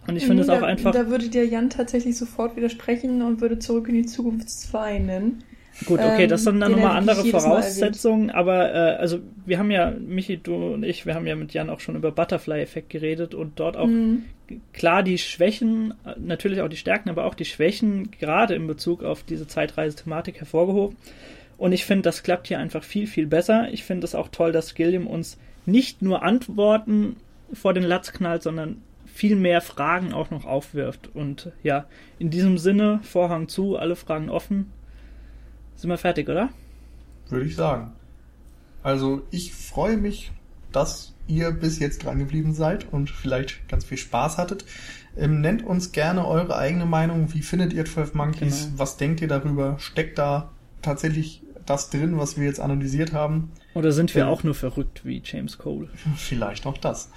Und ich finde es auch einfach. Da würde dir Jan tatsächlich sofort widersprechen und würde zurück in die Zukunft 2 nennen. Gut, okay, das sind dann nochmal andere Voraussetzungen, aber äh, also wir haben ja, Michi, du und ich, wir haben ja mit Jan auch schon über Butterfly-Effekt geredet und dort auch mhm. klar die Schwächen, natürlich auch die Stärken, aber auch die Schwächen gerade in Bezug auf diese Zeitreise-Thematik hervorgehoben. Und ich finde, das klappt hier einfach viel, viel besser. Ich finde es auch toll, dass Gilliam uns nicht nur Antworten vor den Latz knallt, sondern viel mehr Fragen auch noch aufwirft. Und ja, in diesem Sinne, Vorhang zu, alle Fragen offen. Sind wir fertig, oder? Würde ich sagen. Also ich freue mich, dass ihr bis jetzt dran geblieben seid und vielleicht ganz viel Spaß hattet. Ähm, nennt uns gerne eure eigene Meinung. Wie findet ihr 12 Monkeys? Genau. Was denkt ihr darüber? Steckt da tatsächlich das drin, was wir jetzt analysiert haben? Oder sind wir ähm, auch nur verrückt wie James Cole? *laughs* Vielleicht auch das.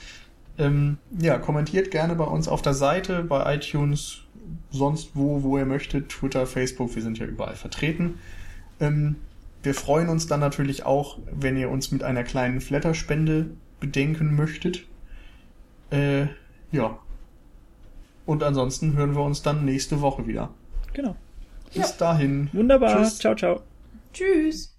Ähm, ja, kommentiert gerne bei uns auf der Seite, bei iTunes, sonst wo, wo ihr möchtet, Twitter, Facebook, wir sind ja überall vertreten. Ähm, wir freuen uns dann natürlich auch, wenn ihr uns mit einer kleinen Flatterspende bedenken möchtet. Äh, ja. Und ansonsten hören wir uns dann nächste Woche wieder. Genau. Bis ja. dahin. Wunderbar. Tschüss. Ciao, ciao. Tschüss.